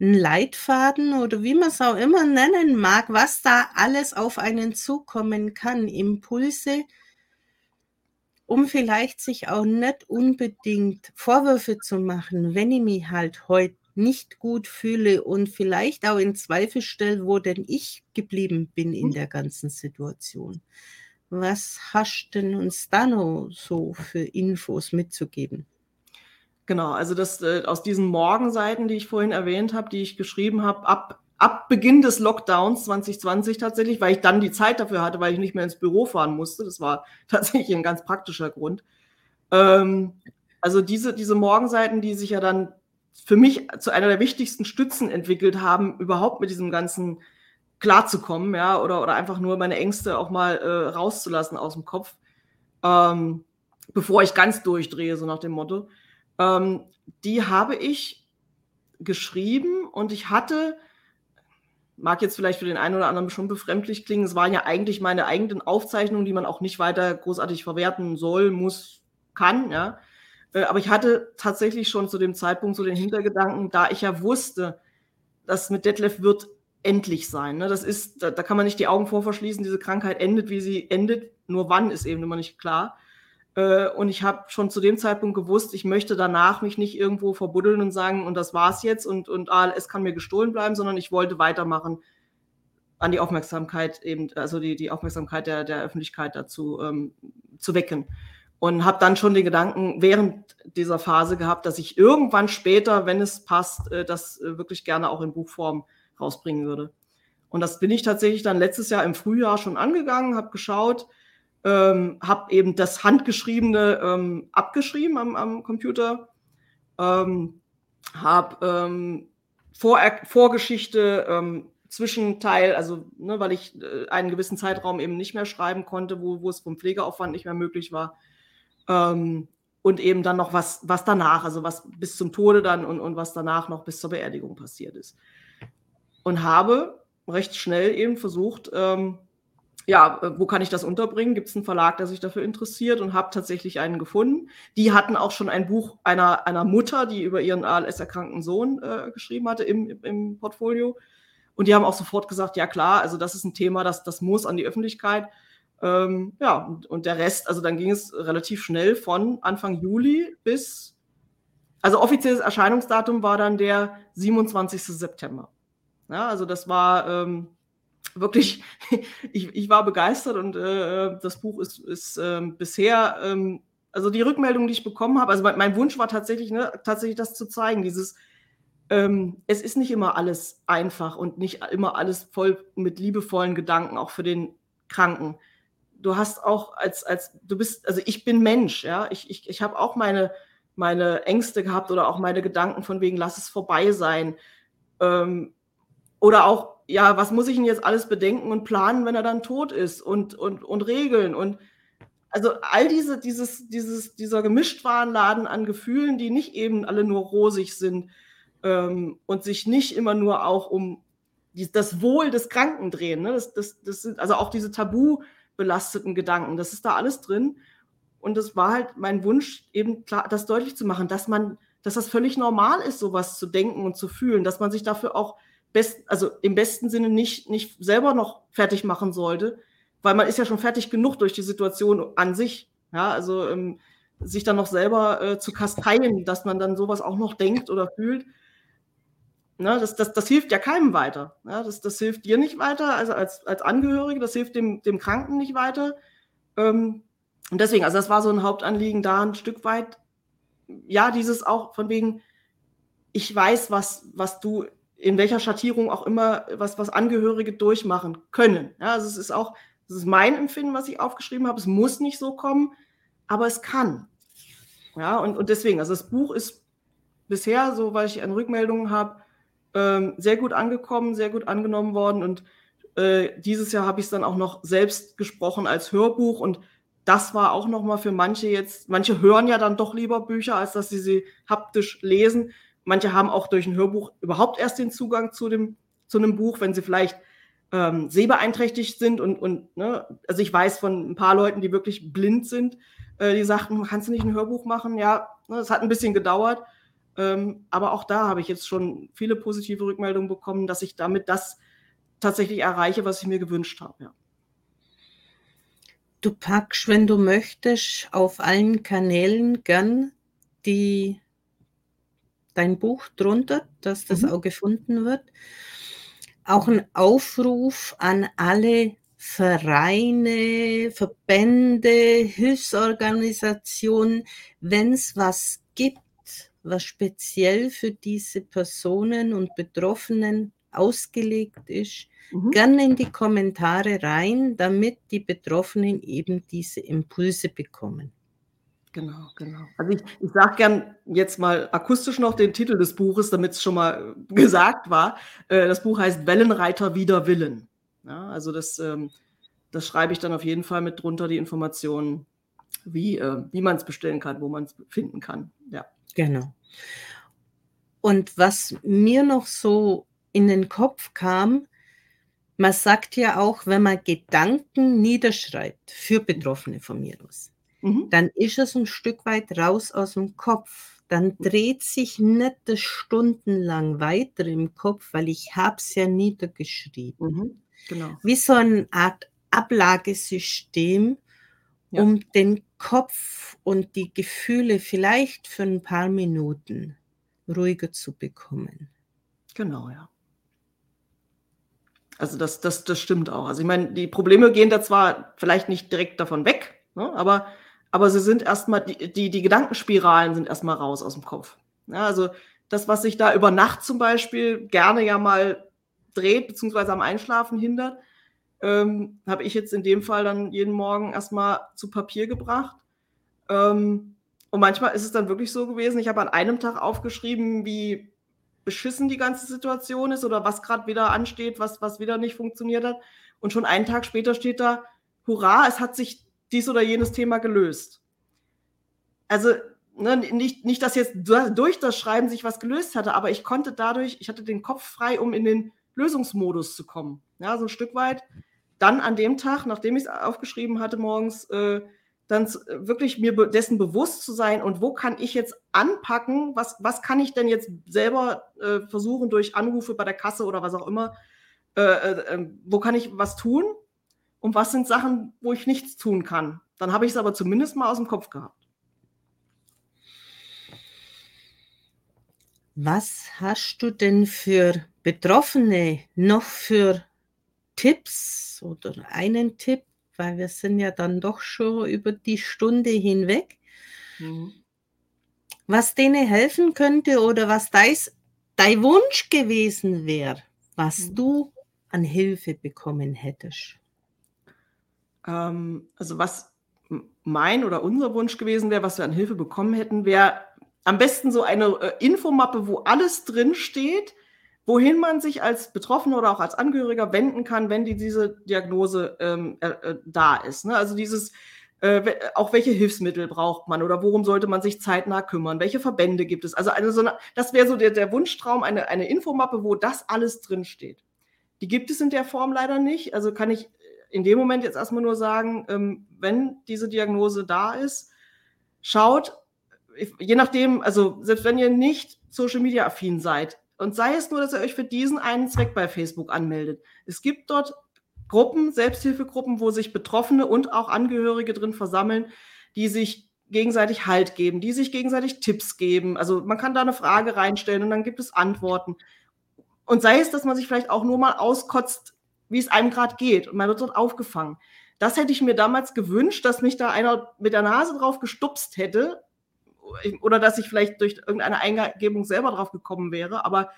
A: ein Leitfaden oder wie man es auch immer nennen mag, was da alles auf einen zukommen kann, Impulse, um vielleicht sich auch nicht unbedingt Vorwürfe zu machen, wenn ich mich halt heute nicht gut fühle und vielleicht auch in Zweifel stelle, wo denn ich geblieben bin in mhm. der ganzen Situation. Was hast denn uns da noch so für Infos mitzugeben?
B: Genau, also das äh, aus diesen Morgenseiten, die ich vorhin erwähnt habe, die ich geschrieben habe, ab, ab Beginn des Lockdowns 2020 tatsächlich, weil ich dann die Zeit dafür hatte, weil ich nicht mehr ins Büro fahren musste. Das war <laughs> tatsächlich ein ganz praktischer Grund. Ähm, also diese, diese Morgenseiten, die sich ja dann für mich zu einer der wichtigsten Stützen entwickelt haben, überhaupt mit diesem ganzen klarzukommen, ja, oder, oder einfach nur meine Ängste auch mal äh, rauszulassen aus dem Kopf, ähm, bevor ich ganz durchdrehe, so nach dem Motto. Ähm, die habe ich geschrieben und ich hatte, mag jetzt vielleicht für den einen oder anderen schon befremdlich klingen, es waren ja eigentlich meine eigenen Aufzeichnungen, die man auch nicht weiter großartig verwerten soll, muss, kann, ja. Äh, aber ich hatte tatsächlich schon zu dem Zeitpunkt so den Hintergedanken, da ich ja wusste, dass mit Detlef wird endlich sein. Ne? Das ist, da, da, kann man nicht die Augen vor verschließen, diese Krankheit endet, wie sie endet. Nur wann ist eben immer nicht klar. Äh, und ich habe schon zu dem Zeitpunkt gewusst, ich möchte danach mich nicht irgendwo verbuddeln und sagen, und das war's jetzt und, und ah, es kann mir gestohlen bleiben, sondern ich wollte weitermachen, an die Aufmerksamkeit eben, also die, die Aufmerksamkeit der, der Öffentlichkeit dazu ähm, zu wecken. Und habe dann schon den Gedanken während dieser Phase gehabt, dass ich irgendwann später, wenn es passt, äh, das äh, wirklich gerne auch in Buchform rausbringen würde. Und das bin ich tatsächlich dann letztes Jahr im Frühjahr schon angegangen, habe geschaut, ähm, habe eben das Handgeschriebene ähm, abgeschrieben am, am Computer, ähm, habe ähm, Vor Vorgeschichte, ähm, Zwischenteil, also ne, weil ich äh, einen gewissen Zeitraum eben nicht mehr schreiben konnte, wo, wo es vom Pflegeaufwand nicht mehr möglich war. Ähm, und eben dann noch was, was danach, also was bis zum Tode dann und, und was danach noch bis zur Beerdigung passiert ist. Und habe recht schnell eben versucht, ähm, ja, äh, wo kann ich das unterbringen? Gibt es einen Verlag, der sich dafür interessiert und habe tatsächlich einen gefunden. Die hatten auch schon ein Buch einer, einer Mutter, die über ihren ALS-erkrankten Sohn äh, geschrieben hatte im, im Portfolio. Und die haben auch sofort gesagt, ja klar, also das ist ein Thema, das, das muss an die Öffentlichkeit. Ähm, ja, und, und der Rest, also dann ging es relativ schnell von Anfang Juli bis, also offizielles Erscheinungsdatum war dann der 27. September. Ja, also das war ähm, wirklich, <laughs> ich, ich war begeistert und äh, das Buch ist, ist äh, bisher, ähm, also die Rückmeldung, die ich bekommen habe, also mein, mein Wunsch war tatsächlich, ne, tatsächlich das zu zeigen, dieses, ähm, es ist nicht immer alles einfach und nicht immer alles voll mit liebevollen Gedanken, auch für den Kranken. Du hast auch als, als, du bist, also ich bin Mensch, ja, ich, ich, ich habe auch meine, meine Ängste gehabt oder auch meine Gedanken von wegen, lass es vorbei sein. Ähm, oder auch ja, was muss ich denn jetzt alles bedenken und planen, wenn er dann tot ist und, und, und regeln und also all diese, dieses, dieses, dieser Gemischtwarenladen an Gefühlen, die nicht eben alle nur rosig sind ähm, und sich nicht immer nur auch um die, das Wohl des Kranken drehen. Ne? Das, das, das sind also auch diese tabu belasteten Gedanken, das ist da alles drin. Und das war halt mein Wunsch, eben klar, das deutlich zu machen, dass man, dass das völlig normal ist, sowas zu denken und zu fühlen, dass man sich dafür auch best, also im besten Sinne nicht, nicht selber noch fertig machen sollte, weil man ist ja schon fertig genug durch die Situation an sich. Ja, also ähm, sich dann noch selber äh, zu kasteien, dass man dann sowas auch noch denkt oder fühlt. Ne, das, das, das hilft ja keinem weiter. Ja, das, das hilft dir nicht weiter, also als, als Angehörige, das hilft dem, dem Kranken nicht weiter. Ähm, und deswegen, also das war so ein Hauptanliegen da ein Stück weit, ja, dieses auch von wegen, ich weiß, was, was du in welcher Schattierung auch immer, was, was Angehörige durchmachen können. Ja, also es ist auch, das ist mein Empfinden, was ich aufgeschrieben habe. Es muss nicht so kommen, aber es kann. Ja, und, und deswegen, also das Buch ist bisher, so weil ich eine Rückmeldung habe, ähm, sehr gut angekommen, sehr gut angenommen worden. Und äh, dieses Jahr habe ich es dann auch noch selbst gesprochen als Hörbuch und das war auch nochmal für manche jetzt, manche hören ja dann doch lieber Bücher, als dass sie sie haptisch lesen. Manche haben auch durch ein Hörbuch überhaupt erst den Zugang zu dem, zu einem Buch, wenn sie vielleicht ähm, sehbeeinträchtigt sind und, und ne, also ich weiß von ein paar Leuten, die wirklich blind sind, äh, die sagten, kannst du nicht ein Hörbuch machen? Ja, ne, es hat ein bisschen gedauert, ähm, aber auch da habe ich jetzt schon viele positive Rückmeldungen bekommen, dass ich damit das tatsächlich erreiche, was ich mir gewünscht habe. Ja.
A: Du packst, wenn du möchtest, auf allen Kanälen gern die, dein Buch drunter, dass das mhm. auch gefunden wird. Auch ein Aufruf an alle Vereine, Verbände, Hilfsorganisationen, wenn es was gibt, was speziell für diese Personen und Betroffenen ausgelegt ist, mhm. gerne in die Kommentare rein, damit die Betroffenen eben diese Impulse bekommen.
B: Genau, genau. Also ich, ich sage gern jetzt mal akustisch noch den Titel des Buches, damit es schon mal gesagt war. Äh, das Buch heißt Wellenreiter wider Willen. Ja, also das, ähm, das schreibe ich dann auf jeden Fall mit drunter, die Informationen, wie, äh, wie man es bestellen kann, wo man es finden kann. Ja.
A: Genau. Und was mir noch so in den Kopf kam, man sagt ja auch, wenn man Gedanken niederschreibt, für Betroffene von mir aus, mhm. dann ist es ein Stück weit raus aus dem Kopf. Dann dreht sich nicht das stundenlang weiter im Kopf, weil ich habe es ja niedergeschrieben. Mhm. Genau. Wie so eine Art Ablagesystem, ja. um den Kopf und die Gefühle vielleicht für ein paar Minuten ruhiger zu bekommen.
B: Genau, ja. Also das, das, das stimmt auch. Also ich meine, die Probleme gehen da zwar vielleicht nicht direkt davon weg, ne, aber, aber sie sind erstmal, die, die, die Gedankenspiralen sind erstmal raus aus dem Kopf. Ja, also das, was sich da über Nacht zum Beispiel gerne ja mal dreht, beziehungsweise am Einschlafen hindert, ähm, habe ich jetzt in dem Fall dann jeden Morgen erstmal zu Papier gebracht. Ähm, und manchmal ist es dann wirklich so gewesen, ich habe an einem Tag aufgeschrieben, wie beschissen die ganze Situation ist oder was gerade wieder ansteht, was, was wieder nicht funktioniert hat. Und schon einen Tag später steht da, hurra, es hat sich dies oder jenes Thema gelöst. Also ne, nicht, nicht, dass jetzt durch das Schreiben sich was gelöst hatte, aber ich konnte dadurch, ich hatte den Kopf frei, um in den Lösungsmodus zu kommen. Ja, so ein Stück weit. Dann an dem Tag, nachdem ich es aufgeschrieben hatte morgens, äh, dann wirklich mir dessen bewusst zu sein und wo kann ich jetzt anpacken, was, was kann ich denn jetzt selber äh, versuchen durch Anrufe bei der Kasse oder was auch immer, äh, äh, ähm, wo kann ich was tun und was sind Sachen, wo ich nichts tun kann. Dann habe ich es aber zumindest mal aus dem Kopf gehabt.
A: Was hast du denn für Betroffene noch für Tipps oder einen Tipp, weil wir sind ja dann doch schon über die Stunde hinweg. Mhm. Was denen helfen könnte oder was dein Wunsch gewesen wäre, was mhm. du an Hilfe bekommen hättest?
B: Ähm, also was mein oder unser Wunsch gewesen wäre, was wir an Hilfe bekommen hätten, wäre am besten so eine äh, Infomappe, wo alles drin steht, wohin man sich als Betroffener oder auch als Angehöriger wenden kann, wenn die, diese Diagnose ähm, äh, da ist. Ne? Also dieses, äh, auch welche Hilfsmittel braucht man oder worum sollte man sich zeitnah kümmern, welche Verbände gibt es. Also eine, so eine, das wäre so der, der Wunschtraum, eine, eine Infomappe, wo das alles drin steht. Die gibt es in der Form leider nicht. Also kann ich in dem Moment jetzt erstmal nur sagen, ähm, wenn diese Diagnose da ist, schaut, je nachdem, also selbst wenn ihr nicht Social Media affin seid, und sei es nur, dass ihr euch für diesen einen Zweck bei Facebook anmeldet. Es gibt dort Gruppen, Selbsthilfegruppen, wo sich Betroffene und auch Angehörige drin versammeln, die sich gegenseitig Halt geben, die sich gegenseitig Tipps geben. Also man kann da eine Frage reinstellen und dann gibt es Antworten. Und sei es, dass man sich vielleicht auch nur mal auskotzt, wie es einem gerade geht und man wird dort aufgefangen. Das hätte ich mir damals gewünscht, dass mich da einer mit der Nase drauf gestupst hätte oder dass ich vielleicht durch irgendeine Eingebung selber drauf gekommen wäre. Aber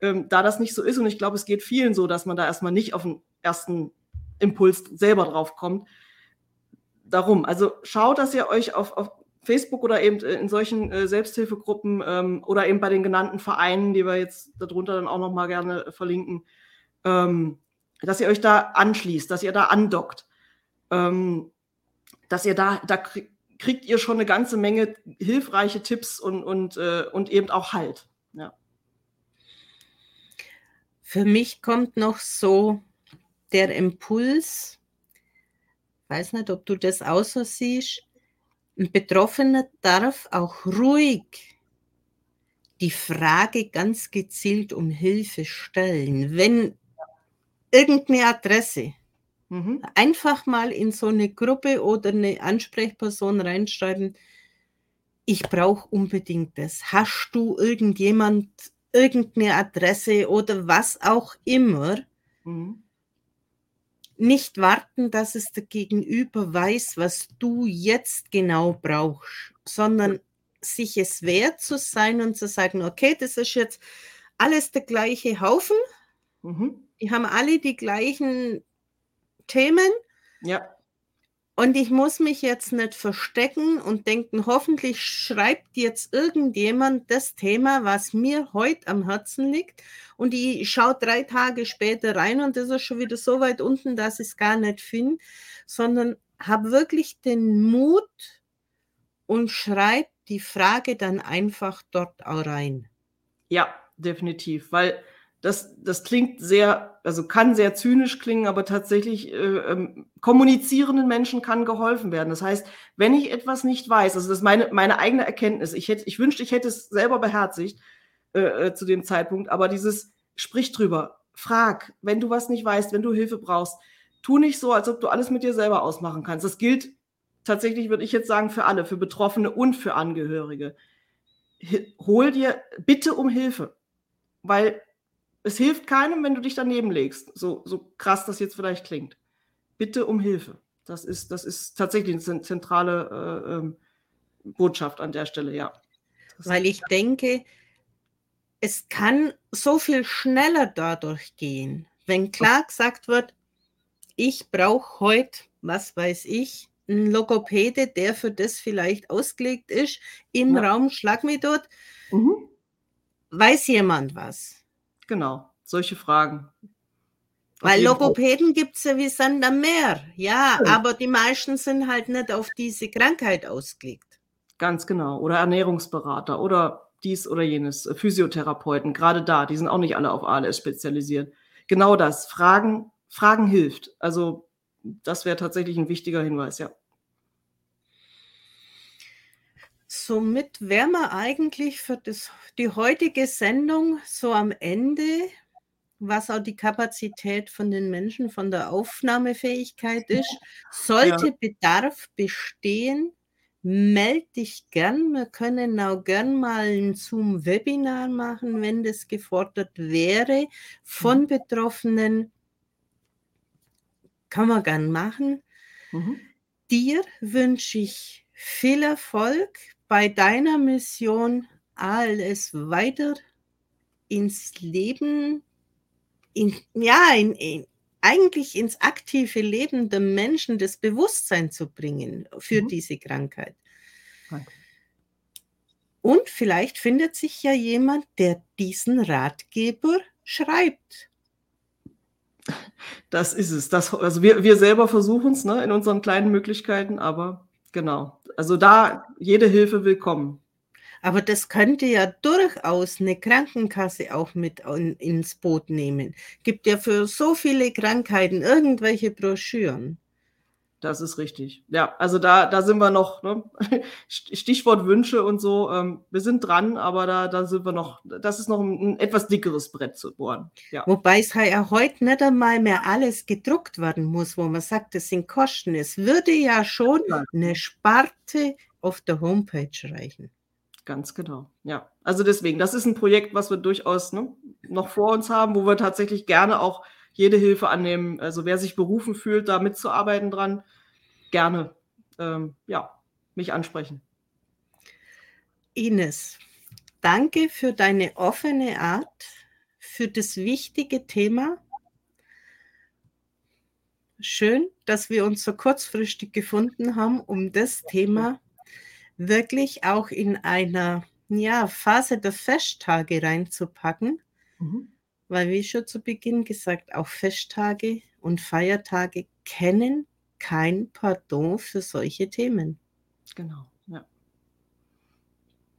B: ähm, da das nicht so ist, und ich glaube, es geht vielen so, dass man da erstmal nicht auf den ersten Impuls selber drauf kommt. Darum, also schaut, dass ihr euch auf, auf Facebook oder eben in solchen äh, Selbsthilfegruppen ähm, oder eben bei den genannten Vereinen, die wir jetzt darunter dann auch nochmal gerne verlinken, ähm, dass ihr euch da anschließt, dass ihr da andockt. Ähm, dass ihr da, da kriegt ihr schon eine ganze Menge hilfreiche Tipps und, und, äh, und eben auch Halt. Ja.
A: Für mich kommt noch so der Impuls, weiß nicht, ob du das auch so siehst, ein Betroffener darf auch ruhig die Frage ganz gezielt um Hilfe stellen. Wenn irgendeine Adresse mhm. einfach mal in so eine Gruppe oder eine Ansprechperson reinschreiben, ich brauche unbedingt das. Hast du irgendjemand, irgendeine Adresse oder was auch immer? Mhm nicht warten, dass es der Gegenüber weiß, was du jetzt genau brauchst, sondern sich es wert zu sein und zu sagen, okay, das ist jetzt alles der gleiche Haufen. Mhm. Die haben alle die gleichen Themen.
B: Ja.
A: Und ich muss mich jetzt nicht verstecken und denken, hoffentlich schreibt jetzt irgendjemand das Thema, was mir heute am Herzen liegt. Und ich schaue drei Tage später rein und das ist schon wieder so weit unten, dass ich es gar nicht finde, sondern habe wirklich den Mut und schreibe die Frage dann einfach dort auch rein.
B: Ja, definitiv, weil das, das klingt sehr, also kann sehr zynisch klingen, aber tatsächlich äh, ähm, kommunizierenden Menschen kann geholfen werden. Das heißt, wenn ich etwas nicht weiß, also das ist meine, meine eigene Erkenntnis, ich, hätte, ich wünschte, ich hätte es selber beherzigt äh, äh, zu dem Zeitpunkt, aber dieses sprich drüber, frag, wenn du was nicht weißt, wenn du Hilfe brauchst, tu nicht so, als ob du alles mit dir selber ausmachen kannst. Das gilt tatsächlich, würde ich jetzt sagen, für alle, für Betroffene und für Angehörige. Hol dir bitte um Hilfe, weil es hilft keinem, wenn du dich daneben legst. So, so krass das jetzt vielleicht klingt. Bitte um Hilfe. Das ist, das ist tatsächlich eine zentrale äh, ähm, Botschaft an der Stelle, ja.
A: Das Weil ich denke, es kann so viel schneller dadurch gehen, wenn klar gesagt wird, ich brauche heute, was weiß ich, einen Logopäde, der für das vielleicht ausgelegt ist, im ja. Raum Schlag mich dort. Mhm. Weiß jemand was?
B: Genau, solche Fragen.
A: Weil Logopäden gibt es ja wie Sand am Meer, ja, ja, aber die meisten sind halt nicht auf diese Krankheit ausgelegt.
B: Ganz genau. Oder Ernährungsberater oder dies oder jenes, Physiotherapeuten, gerade da, die sind auch nicht alle auf ALS spezialisiert. Genau das, Fragen, Fragen hilft. Also das wäre tatsächlich ein wichtiger Hinweis, ja.
A: Somit wären wir eigentlich für das, die heutige Sendung so am Ende, was auch die Kapazität von den Menschen, von der Aufnahmefähigkeit ist. Sollte ja. Bedarf bestehen, melde dich gern. Wir können auch gern mal ein Zoom-Webinar machen, wenn das gefordert wäre, von mhm. Betroffenen. Kann man gern machen. Mhm. Dir wünsche ich viel Erfolg bei deiner Mission alles weiter ins Leben, in, ja, in, in, eigentlich ins aktive Leben der Menschen das Bewusstsein zu bringen für mhm. diese Krankheit. Danke. Und vielleicht findet sich ja jemand, der diesen Ratgeber schreibt.
B: Das ist es. Das, also wir, wir selber versuchen es ne, in unseren kleinen Möglichkeiten, aber Genau. Also da jede Hilfe willkommen.
A: Aber das könnte ja durchaus eine Krankenkasse auch mit ins Boot nehmen. Gibt ja für so viele Krankheiten irgendwelche Broschüren.
B: Das ist richtig. Ja, also da, da sind wir noch, ne? <laughs> Stichwort Wünsche und so. Ähm, wir sind dran, aber da, da sind wir noch, das ist noch ein, ein etwas dickeres Brett zu bohren.
A: Ja. Wobei es ja heute nicht einmal mehr alles gedruckt werden muss, wo man sagt, das sind Kosten. Es würde ja schon eine Sparte auf der Homepage reichen.
B: Ganz genau. Ja, also deswegen, das ist ein Projekt, was wir durchaus ne, noch vor uns haben, wo wir tatsächlich gerne auch jede Hilfe annehmen. Also wer sich berufen fühlt, da mitzuarbeiten dran, gerne ähm, ja, mich ansprechen.
A: Ines, danke für deine offene Art, für das wichtige Thema. Schön, dass wir uns so kurzfristig gefunden haben, um das Thema wirklich auch in einer ja, Phase der Festtage reinzupacken. Mhm weil wie schon zu Beginn gesagt, auch Festtage und Feiertage kennen kein Pardon für solche Themen.
B: Genau, ja.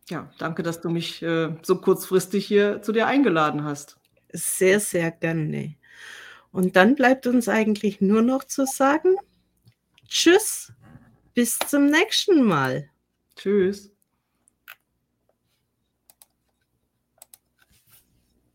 B: Ja, danke, dass du mich, äh, so kurzfristig hier zu dir eingeladen hast.
A: Sehr, sehr gerne. Und dann bleibt uns eigentlich nur noch zu sagen: Tschüss, bis zum nächsten Mal.
B: Tschüss.